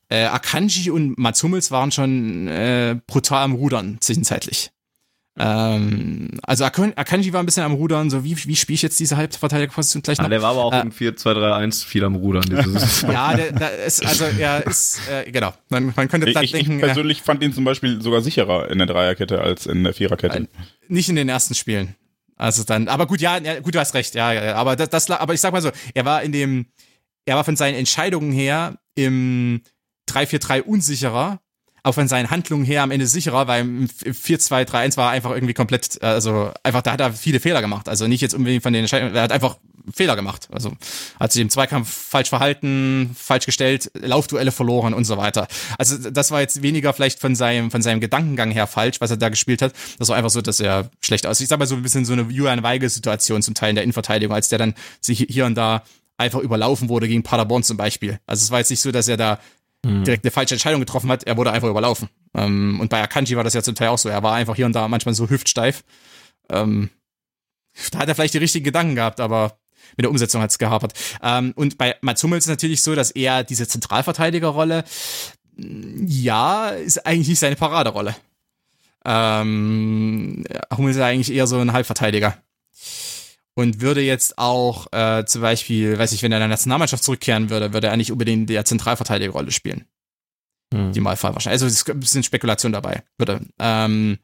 Äh, Akanji und Mats Hummels waren schon äh, brutal am Rudern zwischenzeitlich. Ähm, also Akanji war ein bisschen am Rudern, so wie, wie spiele ich jetzt diese Halbverteidigerposition gleich noch? Ah, der war aber auch äh, im 4-2-3-1 viel am Rudern. ja, der, der ist, also er ist, äh, genau. Man, man könnte ich, denken. Ich persönlich äh, fand ihn zum Beispiel sogar sicherer in der Dreierkette als in der Viererkette. Äh, nicht in den ersten Spielen. Also dann, aber gut, ja, ja gut, du hast recht, ja, ja, aber das, das, aber ich sag mal so, er war in dem, er war von seinen Entscheidungen her im 3-4-3 unsicherer, auch von seinen Handlungen her am Ende sicherer, weil im 4-2-3-1 war er einfach irgendwie komplett, also einfach, da hat er viele Fehler gemacht. Also nicht jetzt unbedingt von den Entscheidungen, er hat einfach Fehler gemacht. Also hat sich im Zweikampf falsch verhalten, falsch gestellt, Laufduelle verloren und so weiter. Also das war jetzt weniger vielleicht von seinem, von seinem Gedankengang her falsch, was er da gespielt hat. Das war einfach so, dass er schlecht aussieht. Ich sag mal so ein bisschen so eine Julian Weigel-Situation zum Teil in der Innenverteidigung, als der dann sich hier und da einfach überlaufen wurde gegen Paderborn zum Beispiel. Also es war jetzt nicht so, dass er da mhm. direkt eine falsche Entscheidung getroffen hat, er wurde einfach überlaufen. Ähm, und bei Akanji war das ja zum Teil auch so. Er war einfach hier und da manchmal so hüftsteif. Ähm, da hat er vielleicht die richtigen Gedanken gehabt, aber mit der Umsetzung hat es gehapert. Ähm, und bei Mats Hummels ist es natürlich so, dass er diese Zentralverteidigerrolle, ja, ist eigentlich nicht seine Paraderolle. Ähm, Hummels ist eigentlich eher so ein Halbverteidiger und würde jetzt auch äh, zum Beispiel, weiß ich, wenn er in der Nationalmannschaft zurückkehren würde, würde er nicht unbedingt der Zentralverteidigerrolle spielen. Hm. Die Malfall wahrscheinlich. Also es ist ein bisschen Spekulation dabei, würde. Ähm,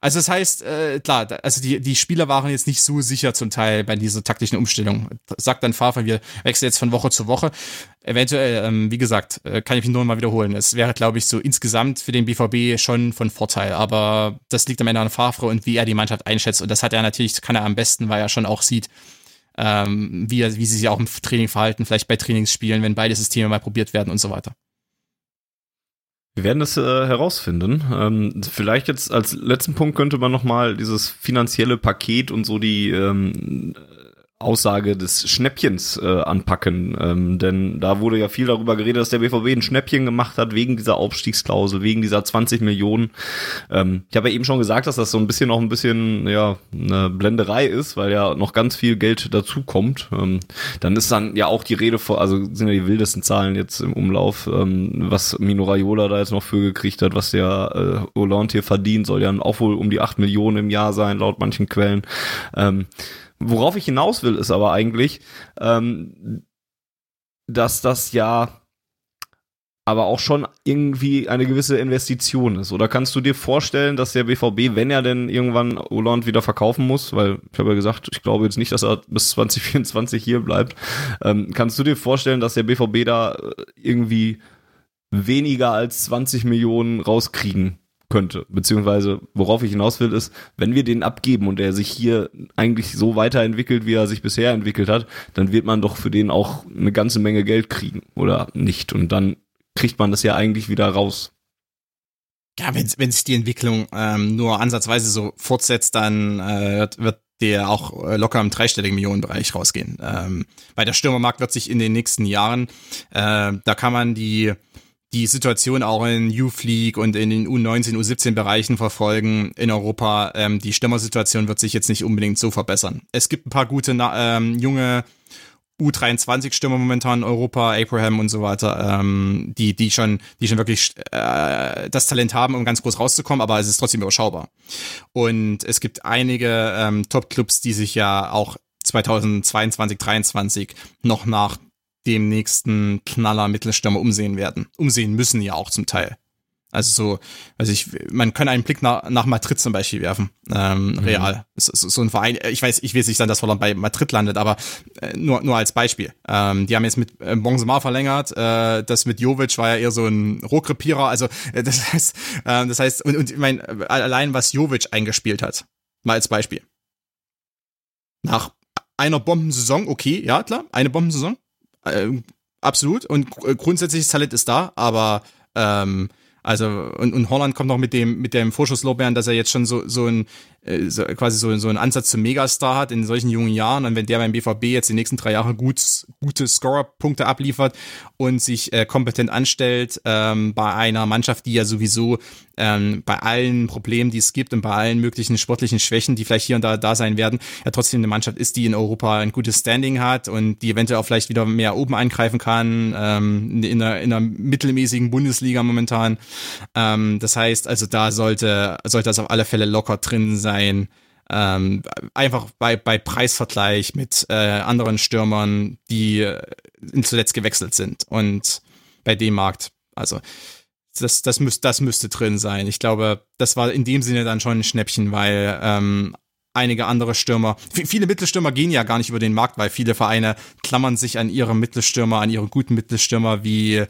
also das heißt, äh, klar, also die, die Spieler waren jetzt nicht so sicher zum Teil bei dieser taktischen Umstellung. Sagt dann Favre, wir wechseln jetzt von Woche zu Woche. Eventuell, ähm, wie gesagt, äh, kann ich mich nur mal wiederholen. Es wäre, glaube ich, so insgesamt für den BVB schon von Vorteil. Aber das liegt am Ende an Favre und wie er die Mannschaft einschätzt. Und das hat er natürlich, kann er am besten, weil er schon auch sieht, ähm, wie, wie sie sich auch im Training verhalten, vielleicht bei Trainingsspielen, wenn beide Systeme mal probiert werden und so weiter. Wir werden das äh, herausfinden. Ähm, vielleicht jetzt als letzten Punkt könnte man nochmal dieses finanzielle Paket und so die ähm, Aussage des Schnäppchens äh, anpacken. Ähm, denn da wurde ja viel darüber geredet, dass der BVB ein Schnäppchen gemacht hat wegen dieser Aufstiegsklausel, wegen dieser 20 Millionen. Ähm, ich habe ja eben schon gesagt, dass das so ein bisschen noch ein bisschen ja eine Blenderei ist, weil ja noch ganz viel Geld dazu kommt. Ähm, dann ist dann ja auch die Rede vor, also sind ja die wildesten Zahlen jetzt im Umlauf, ähm, was Mino Raiola da jetzt noch für gekriegt hat, was der äh, Hollande hier verdient, soll ja auch wohl um die 8 Millionen im Jahr sein, laut manchen Quellen. Ähm, Worauf ich hinaus will, ist aber eigentlich, ähm, dass das ja aber auch schon irgendwie eine gewisse Investition ist. Oder kannst du dir vorstellen, dass der BVB, wenn er denn irgendwann Hollande wieder verkaufen muss, weil ich habe ja gesagt, ich glaube jetzt nicht, dass er bis 2024 hier bleibt, ähm, kannst du dir vorstellen, dass der BVB da äh, irgendwie weniger als 20 Millionen rauskriegen könnte. Beziehungsweise, worauf ich hinaus will, ist, wenn wir den abgeben und er sich hier eigentlich so weiterentwickelt, wie er sich bisher entwickelt hat, dann wird man doch für den auch eine ganze Menge Geld kriegen oder nicht. Und dann kriegt man das ja eigentlich wieder raus. Ja, wenn, sich die Entwicklung ähm, nur ansatzweise so fortsetzt, dann äh, wird der auch äh, locker im dreistelligen Millionenbereich rausgehen. Ähm, weil der Stürmermarkt wird sich in den nächsten Jahren, äh, da kann man die die Situation auch in Youth League und in den U19, U17 Bereichen verfolgen in Europa. Ähm, die Stürmersituation wird sich jetzt nicht unbedingt so verbessern. Es gibt ein paar gute ähm, junge U23-Stürmer momentan in Europa, Abraham und so weiter, ähm, die, die schon, die schon wirklich äh, das Talent haben, um ganz groß rauszukommen, aber es ist trotzdem überschaubar. Und es gibt einige ähm, Top-Clubs, die sich ja auch 2022, 2023 noch nach dem nächsten Knaller Mittelstürmer umsehen werden. Umsehen müssen ja auch zum Teil. Also so, also ich, man kann einen Blick nach, nach Madrid zum Beispiel werfen. Ähm, mhm. Real. So, so ein Verein, ich weiß, ich will nicht sagen, dass Holland bei Madrid landet, aber äh, nur, nur als Beispiel. Ähm, die haben jetzt mit äh, Benzema verlängert, äh, das mit Jovic war ja eher so ein Rohkrepierer, also äh, das heißt, äh, das heißt, und, und ich meine, allein was Jovic eingespielt hat, mal als Beispiel. Nach einer Bombensaison, okay, ja klar, eine Bombensaison, äh, absolut, und grundsätzliches Talent ist da, aber ähm, also und, und Holland kommt noch mit dem mit dem Vorschusslorbeeren, dass er jetzt schon so so ein äh, so, quasi so, so einen Ansatz zum Megastar hat in solchen jungen Jahren. Und wenn der beim BVB jetzt die nächsten drei Jahre gut, gute Scorer-Punkte abliefert und sich äh, kompetent anstellt ähm, bei einer Mannschaft, die ja sowieso ähm, bei allen Problemen, die es gibt und bei allen möglichen sportlichen Schwächen, die vielleicht hier und da da sein werden, ja trotzdem eine Mannschaft ist, die in Europa ein gutes Standing hat und die eventuell auch vielleicht wieder mehr oben eingreifen kann, ähm, in, einer, in einer mittelmäßigen Bundesliga momentan. Ähm, das heißt, also da sollte, sollte das auf alle Fälle locker drin sein sein. Ähm, einfach bei, bei Preisvergleich mit äh, anderen Stürmern, die äh, zuletzt gewechselt sind. Und bei dem Markt, also das, das, müß, das müsste drin sein. Ich glaube, das war in dem Sinne dann schon ein Schnäppchen, weil ähm, einige andere Stürmer, viele Mittelstürmer gehen ja gar nicht über den Markt, weil viele Vereine klammern sich an ihre Mittelstürmer, an ihre guten Mittelstürmer wie,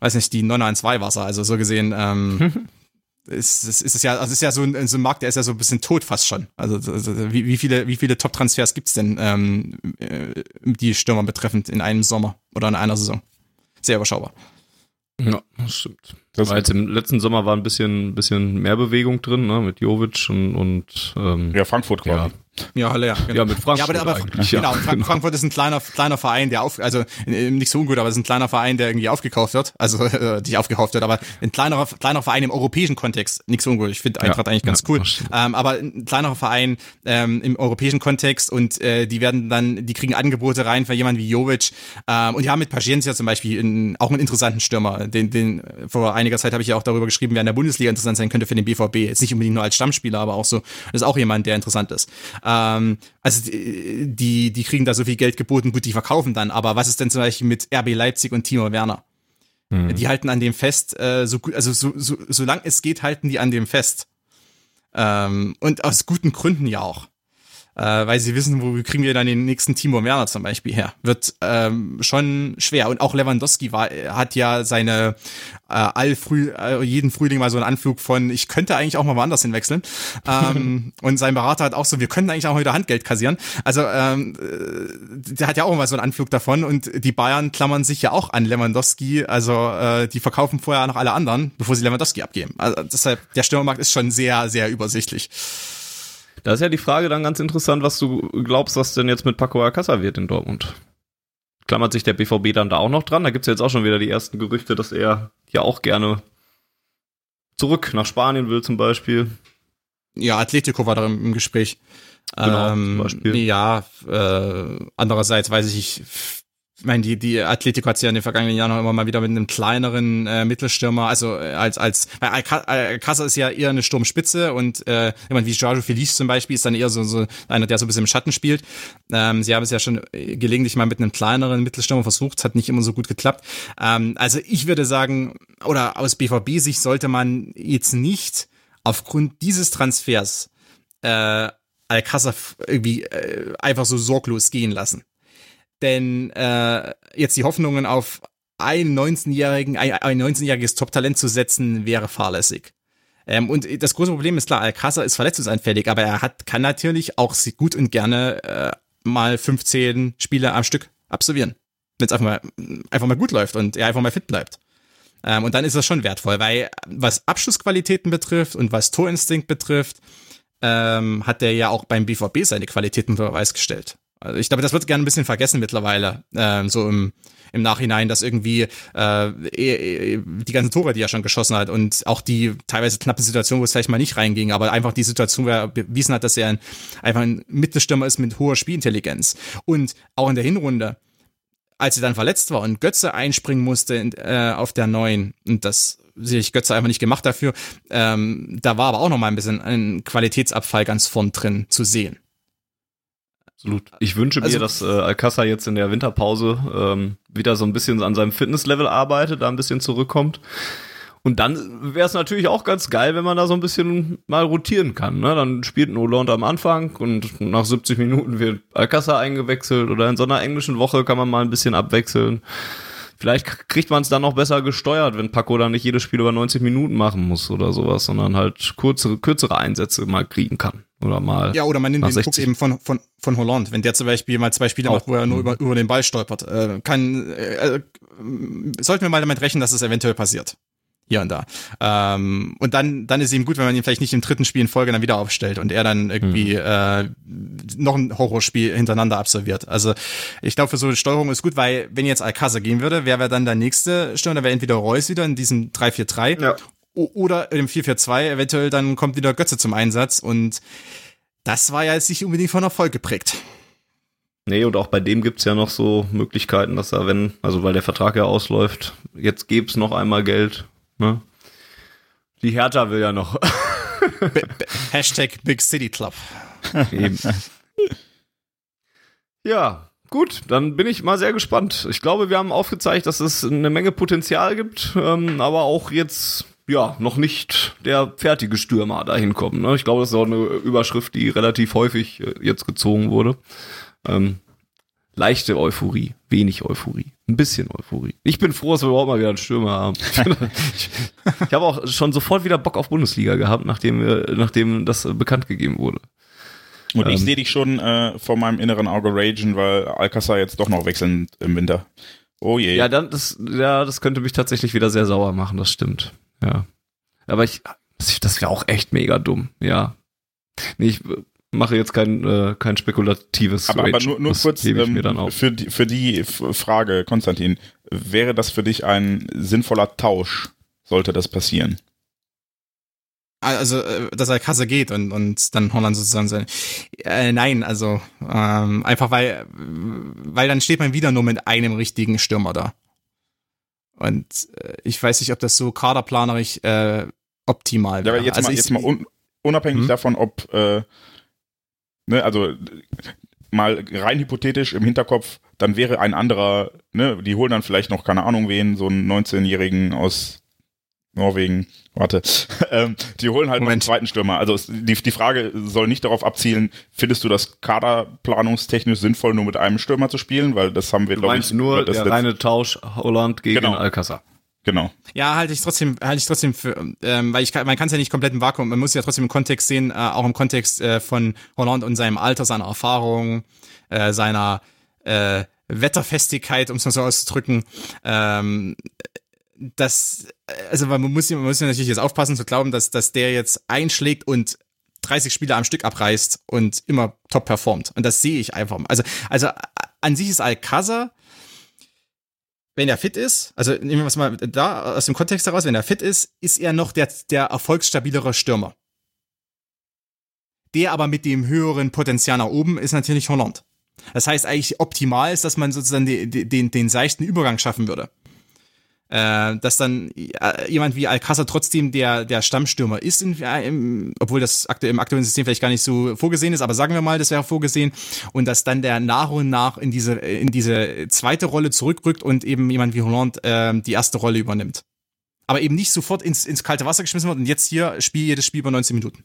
weiß nicht, die Nonna in zwei Wasser. Also so gesehen, ähm, ist, ist, ist es ja, also ist ja so ein, so ein Markt, der ist ja so ein bisschen tot fast schon. Also, also wie, wie viele, wie viele Top-Transfers gibt's denn, ähm, äh, die Stürmer betreffend in einem Sommer oder in einer Saison? Sehr überschaubar. Ja, das stimmt. Das war jetzt im letzten Sommer war ein bisschen, bisschen mehr Bewegung drin, ne, mit Jovic und, und ähm, ja, Frankfurt quasi. Ja. Ja, Halle, ja. Genau. Ja, mit Frankfurt. Ja, aber, aber genau, ja, genau. Frankfurt ist ein kleiner, kleiner Verein, der auf, also nicht so ungut, aber es ist ein kleiner Verein, der irgendwie aufgekauft wird. Also äh, nicht aufgekauft wird, aber ein kleinerer, kleinerer Verein im europäischen Kontext, nicht so ungut. Ich finde Eintracht ja, eigentlich ganz cool. Ähm, aber ein kleinerer Verein ähm, im europäischen Kontext und äh, die werden dann, die kriegen Angebote rein für jemanden wie Jovic. Ähm, und die haben mit Paciencia zum Beispiel in, auch einen interessanten Stürmer. Den, den vor einiger Zeit habe ich ja auch darüber geschrieben, wer in der Bundesliga interessant sein könnte für den BVB. Jetzt nicht unbedingt nur als Stammspieler, aber auch so, das ist auch jemand, der interessant ist. Ähm, also die, die kriegen da so viel Geld geboten, gut, die verkaufen dann, aber was ist denn zum Beispiel mit RB Leipzig und Timo Werner? Mhm. Die halten an dem fest, äh, so gut, also so, so, solange es geht, halten die an dem fest. Ähm, und aus guten Gründen ja auch äh, weil sie wissen, wo kriegen wir dann den nächsten Timo Werner zum Beispiel her. Wird ähm, schon schwer. Und auch Lewandowski war, hat ja seine äh, all früh, äh, jeden Frühling mal so einen Anflug von, ich könnte eigentlich auch mal woanders hinwechseln. ähm, und sein Berater hat auch so, wir können eigentlich auch wieder Handgeld kassieren. Also ähm, äh, der hat ja auch mal so einen Anflug davon und die Bayern klammern sich ja auch an Lewandowski. Also äh, die verkaufen vorher noch alle anderen, bevor sie Lewandowski abgeben. Also deshalb, der Stürmermarkt ist schon sehr, sehr übersichtlich. Da ist ja die Frage dann ganz interessant, was du glaubst, was denn jetzt mit Paco Alcázar wird in Dortmund. Klammert sich der BVB dann da auch noch dran? Da gibt's ja jetzt auch schon wieder die ersten Gerüchte, dass er ja auch gerne zurück nach Spanien will zum Beispiel. Ja, Atletico war da im, Gespräch. Genau, ähm, zum Beispiel. Ja, äh, andererseits weiß ich, ich meine, die, die Atletico hat ja in den vergangenen Jahren auch immer mal wieder mit einem kleineren äh, Mittelstürmer, also äh, als, als, weil Alcázar ist ja eher eine Sturmspitze und äh, jemand wie Giorgio Felice zum Beispiel ist dann eher so, so einer, der so ein bisschen im Schatten spielt. Ähm, sie haben es ja schon äh, gelegentlich mal mit einem kleineren Mittelstürmer versucht, hat nicht immer so gut geklappt. Ähm, also ich würde sagen, oder aus BVB-Sicht sollte man jetzt nicht aufgrund dieses Transfers äh, Alcázar irgendwie äh, einfach so sorglos gehen lassen. Denn äh, jetzt die Hoffnungen auf einen 19-jährigen, ein, ein 19-jähriges Top-Talent zu setzen, wäre fahrlässig. Ähm, und das große Problem ist klar, Alcázar ist verletzungsanfällig, aber er hat, kann natürlich auch gut und gerne äh, mal 15 Spiele am Stück absolvieren. Wenn es einfach mal, einfach mal gut läuft und er einfach mal fit bleibt. Ähm, und dann ist das schon wertvoll, weil was Abschlussqualitäten betrifft und was Torinstinkt betrifft, ähm, hat er ja auch beim BVB seine Qualitäten unter Beweis gestellt. Also ich glaube, das wird gerne ein bisschen vergessen mittlerweile, ähm, so im, im Nachhinein, dass irgendwie äh, eh, eh, die ganzen Tore, die er schon geschossen hat und auch die teilweise knappe Situation, wo es vielleicht mal nicht reinging, aber einfach die Situation, wo er bewiesen hat, dass er ein, einfach ein Mittelstürmer ist mit hoher Spielintelligenz. Und auch in der Hinrunde, als er dann verletzt war und Götze einspringen musste in, äh, auf der neuen, und das sich Götze einfach nicht gemacht dafür, ähm, da war aber auch noch mal ein bisschen ein Qualitätsabfall ganz vorn drin zu sehen. Absolut. Ich wünsche mir, also, dass äh, Alcázar jetzt in der Winterpause ähm, wieder so ein bisschen an seinem Fitnesslevel arbeitet, da ein bisschen zurückkommt. Und dann wäre es natürlich auch ganz geil, wenn man da so ein bisschen mal rotieren kann. Ne? Dann spielt ein Hollande am Anfang und nach 70 Minuten wird Alcázar eingewechselt oder in so einer englischen Woche kann man mal ein bisschen abwechseln. Vielleicht kriegt man es dann noch besser gesteuert, wenn Paco dann nicht jedes Spiel über 90 Minuten machen muss oder sowas, sondern halt kürzere, kürzere Einsätze mal kriegen kann. Oder mal. Ja, oder man nimmt den 60. Druck eben von, von, von Holland. Wenn der zum Beispiel mal zwei Spiele macht, wo er nur über, über den Ball stolpert, äh, kann, äh, äh, sollten wir mal damit rechnen, dass es eventuell passiert hier und da. Ähm, und dann, dann ist es ihm gut, wenn man ihn vielleicht nicht im dritten Spiel in Folge dann wieder aufstellt und er dann irgendwie mhm. äh, noch ein Horrorspiel hintereinander absolviert. Also ich glaube, für so eine Steuerung ist gut, weil wenn jetzt Alcázar gehen würde, wer wäre dann der nächste Stürmer? Da wäre entweder Reus wieder in diesem 3-4-3 ja. oder im 4-4-2, eventuell dann kommt wieder Götze zum Einsatz und das war ja jetzt nicht unbedingt von Erfolg geprägt. Nee, und auch bei dem gibt's ja noch so Möglichkeiten, dass er, wenn, also weil der Vertrag ja ausläuft, jetzt gäb's noch einmal Geld Ne? Die Hertha will ja noch. Hashtag Big City Club. Eben. Ja, gut, dann bin ich mal sehr gespannt. Ich glaube, wir haben aufgezeigt, dass es eine Menge Potenzial gibt, ähm, aber auch jetzt ja noch nicht der fertige Stürmer dahin kommen. Ne? Ich glaube, das ist auch eine Überschrift, die relativ häufig äh, jetzt gezogen wurde. Ähm, leichte Euphorie, wenig Euphorie, ein bisschen Euphorie. Ich bin froh, dass wir überhaupt mal wieder einen Stürmer haben. ich, ich habe auch schon sofort wieder Bock auf Bundesliga gehabt, nachdem, nachdem das bekannt gegeben wurde. Und ich ähm, sehe dich schon äh, vor meinem inneren Auge ragen, weil Alcázar jetzt doch noch wechseln im Winter. Oh je. Ja, dann das, ja, das könnte mich tatsächlich wieder sehr sauer machen, das stimmt. Ja. Aber ich, das wäre auch echt mega dumm, ja. Nee, ich mache jetzt kein, äh, kein spekulatives Aber, aber nur, nur kurz ähm, Für, die, für die Frage, Konstantin, wäre das für dich ein sinnvoller Tausch, sollte das passieren? Also, äh, dass er Kasse geht und, und dann Holland sozusagen sein. Äh, nein, also ähm, einfach weil, weil dann steht man wieder nur mit einem richtigen Stürmer da. Und äh, ich weiß nicht, ob das so kaderplanerisch äh, optimal wäre. Ja, jetzt also mal, jetzt mal un, unabhängig hm? davon, ob äh, ne, also mal rein hypothetisch im Hinterkopf, dann wäre ein anderer, ne, die holen dann vielleicht noch, keine Ahnung wen, so einen 19-Jährigen aus Norwegen, warte, ähm, die holen halt Moment. einen zweiten Stürmer. Also die, die Frage soll nicht darauf abzielen, findest du das kaderplanungstechnisch sinnvoll, nur mit einem Stürmer zu spielen? Weil das haben wir, glaube ich. nur der reine Tausch Holland gegen genau. Alcázar. Genau. Ja, halte ich trotzdem, halte ich trotzdem für, ähm, weil ich kann, man kann es ja nicht komplett im Vakuum, man muss ja trotzdem im Kontext sehen, äh, auch im Kontext äh, von Holland und seinem Alter, seiner Erfahrung, äh, seiner äh, Wetterfestigkeit, um es mal so auszudrücken. Ähm, das, also man muss, man muss ja natürlich jetzt aufpassen zu glauben, dass, dass der jetzt einschlägt und 30 Spiele am Stück abreißt und immer top performt. Und das sehe ich einfach. Also, also an sich ist Alcázar wenn er fit ist, also nehmen wir es mal da aus dem Kontext heraus, wenn er fit ist, ist er noch der, der erfolgsstabilere Stürmer. Der aber mit dem höheren Potenzial nach oben ist natürlich Holland. Das heißt eigentlich optimal ist, dass man sozusagen den, den, den seichten Übergang schaffen würde äh, dass dann äh, jemand wie Alcázar trotzdem der der Stammstürmer ist, in, äh, im, obwohl das aktuell im aktuellen System vielleicht gar nicht so vorgesehen ist, aber sagen wir mal, das wäre vorgesehen und dass dann der nach und nach in diese in diese zweite Rolle zurückrückt und eben jemand wie Hollande äh, die erste Rolle übernimmt. Aber eben nicht sofort ins, ins kalte Wasser geschmissen wird und jetzt hier Spiel jedes Spiel über 19 Minuten.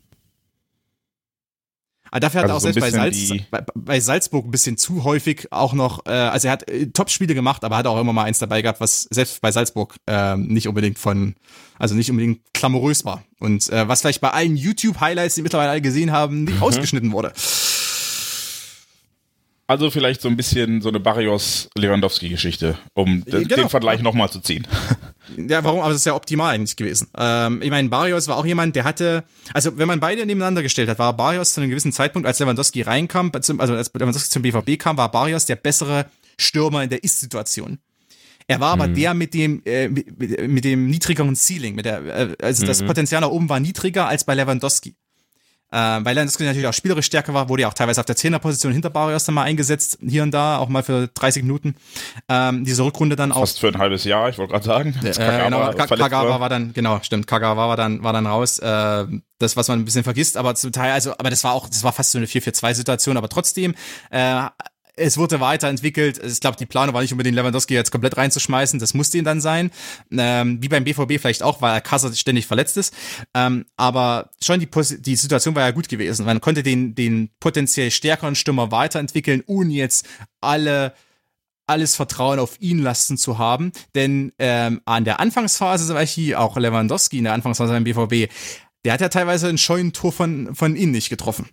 Aber dafür hat Also er auch so selbst bei, Salz, bei, bei Salzburg ein bisschen zu häufig auch noch, äh, also er hat äh, Top-Spiele gemacht, aber hat auch immer mal eins dabei gehabt, was selbst bei Salzburg ähm, nicht unbedingt von, also nicht unbedingt glamourös war. Und äh, was vielleicht bei allen YouTube-Highlights, die mittlerweile alle gesehen haben, nicht ausgeschnitten wurde. Also vielleicht so ein bisschen so eine Barrios-Lewandowski-Geschichte, um d- Genau. den Vergleich nochmal zu ziehen. Ja, warum? Aber das ist ja optimal eigentlich gewesen. Ähm, ich meine, Barrios war auch jemand, der hatte, also wenn man beide nebeneinander gestellt hat, war Barrios zu einem gewissen Zeitpunkt, als Lewandowski reinkam, also als Lewandowski zum BVB kam, war Barrios der bessere Stürmer in der Ist-Situation. Er war aber der mit dem äh, mit, mit dem niedrigeren Ceiling, mit der äh, also das Potenzial nach oben war niedriger als bei Lewandowski. Äh, weil Lewandowski natürlich auch spielerisch stärker war, wurde ja auch teilweise auf der Zehnerposition hinter Barrios dann mal eingesetzt, hier und da, auch mal für 30 Minuten. Ähm, diese Rückrunde dann auch Fast für ein halbes Jahr, ich wollte gerade sagen. äh, genau, Kagawa Ka- verletzt Kagawa war. war dann, genau, stimmt, Kagawa war dann, war dann raus. Äh, das, was man ein bisschen vergisst, aber zum Teil, also, aber das war auch, das war fast so eine 4-4-2-Situation, aber trotzdem, äh, es wurde weiterentwickelt. Ich glaube, die Planung war nicht unbedingt Lewandowski jetzt komplett reinzuschmeißen. Das musste ihn dann sein. Ähm, wie beim BVB vielleicht auch, weil Kassel ständig verletzt ist. Ähm, aber schon die, die Situation war ja gut gewesen. Man konnte den, den potenziell stärkeren Stürmer weiterentwickeln, ohne jetzt alle alles Vertrauen auf ihn lassen zu haben. Denn ähm, an der Anfangsphase, zum Beispiel auch Lewandowski in der Anfangsphase beim BVB, der hat ja teilweise ein Scheunentor von, von innen nicht getroffen.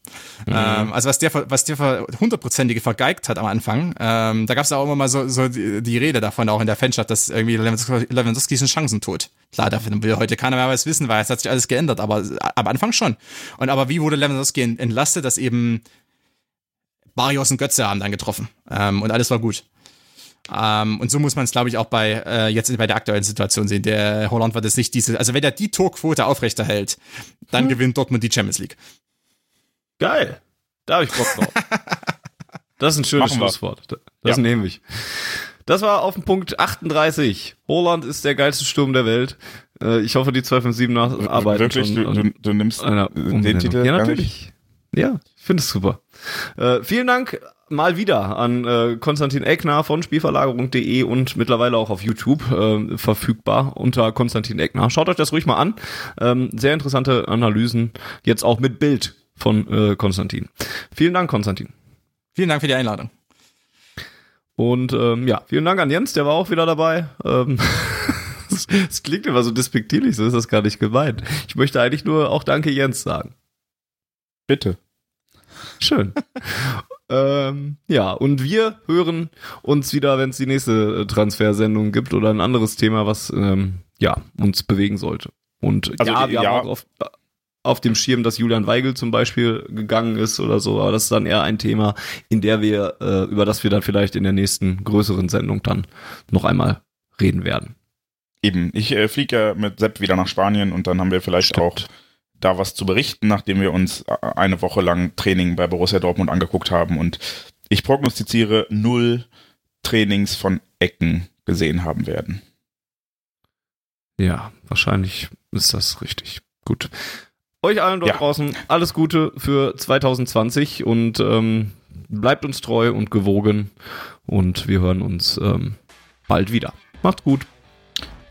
Ähm, also was der, was der hundertprozentige vergeigt hat am Anfang, ähm, da gab es auch immer mal so, so die, die Rede davon, auch in der Fanschaft, dass irgendwie Lewandowski, ist ein Chancentod. Klar, davon will heute keiner mehr was wissen, weil es hat sich alles geändert, aber am Anfang schon. Und aber wie wurde Lewandowski ent- entlastet, dass eben Barrios und Götze haben dann getroffen ähm, und alles war gut. Ähm, und so muss man es, glaube ich, auch bei äh, jetzt bei der aktuellen Situation sehen. Der Holland wird es nicht diese, also wenn er die Torquote aufrechterhält, dann gewinnt Dortmund die Champions League. Geil. Da habe ich Bock drauf. Das ist ein schönes Machen wir. Schlusswort. Das Ja. nehme ich. Das war auf dem Punkt 38. Holland ist der geilste Sturm der Welt. Äh, Ich hoffe, die 257 nach arbeiten Wirklich, schon du, du, du nimmst den. Titel? Ja, natürlich. Ja, ich finde es super. Äh, vielen Dank mal wieder an äh, Konstantin Eckner von Spielverlagerung.de und mittlerweile auch auf YouTube äh, verfügbar unter Konstantin Eckner. Schaut euch das ruhig mal an. Ähm, sehr interessante Analysen, jetzt auch mit Bild von äh, Konstantin. Vielen Dank, Konstantin. Vielen Dank für die Einladung. Und ähm, ja, vielen Dank an Jens, der war auch wieder dabei. Ähm, Es klingt immer so despektierlich, so ist das gar nicht gemeint. Ich möchte eigentlich nur auch Danke Jens sagen. Bitte. Schön. ähm, ja, und wir hören uns wieder, wenn es die nächste äh, Transfersendung gibt oder ein anderes Thema, was ähm, ja uns bewegen sollte. Und Also, ja, wir ja. haben auch auf, auf dem Schirm, dass Julian Weigel zum Beispiel gegangen ist oder so, aber das ist dann eher ein Thema, in der wir, äh, über das wir dann vielleicht in der nächsten größeren Sendung dann noch einmal reden werden. Eben, ich äh, fliege ja mit Sepp wieder nach Spanien und dann haben wir vielleicht Stimmt. auch da was zu berichten, nachdem wir uns äh, eine Woche lang Training bei Borussia Dortmund angeguckt haben und ich prognostiziere null Trainings von Ecken gesehen haben werden. Ja, wahrscheinlich ist das richtig. Gut. Euch allen dort Ja. draußen alles Gute für 2020 und ähm, bleibt uns treu und gewogen und wir hören uns ähm, bald wieder. Macht's gut.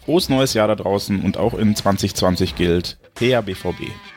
Frohes neues Jahr da draußen und auch in 2020 gilt her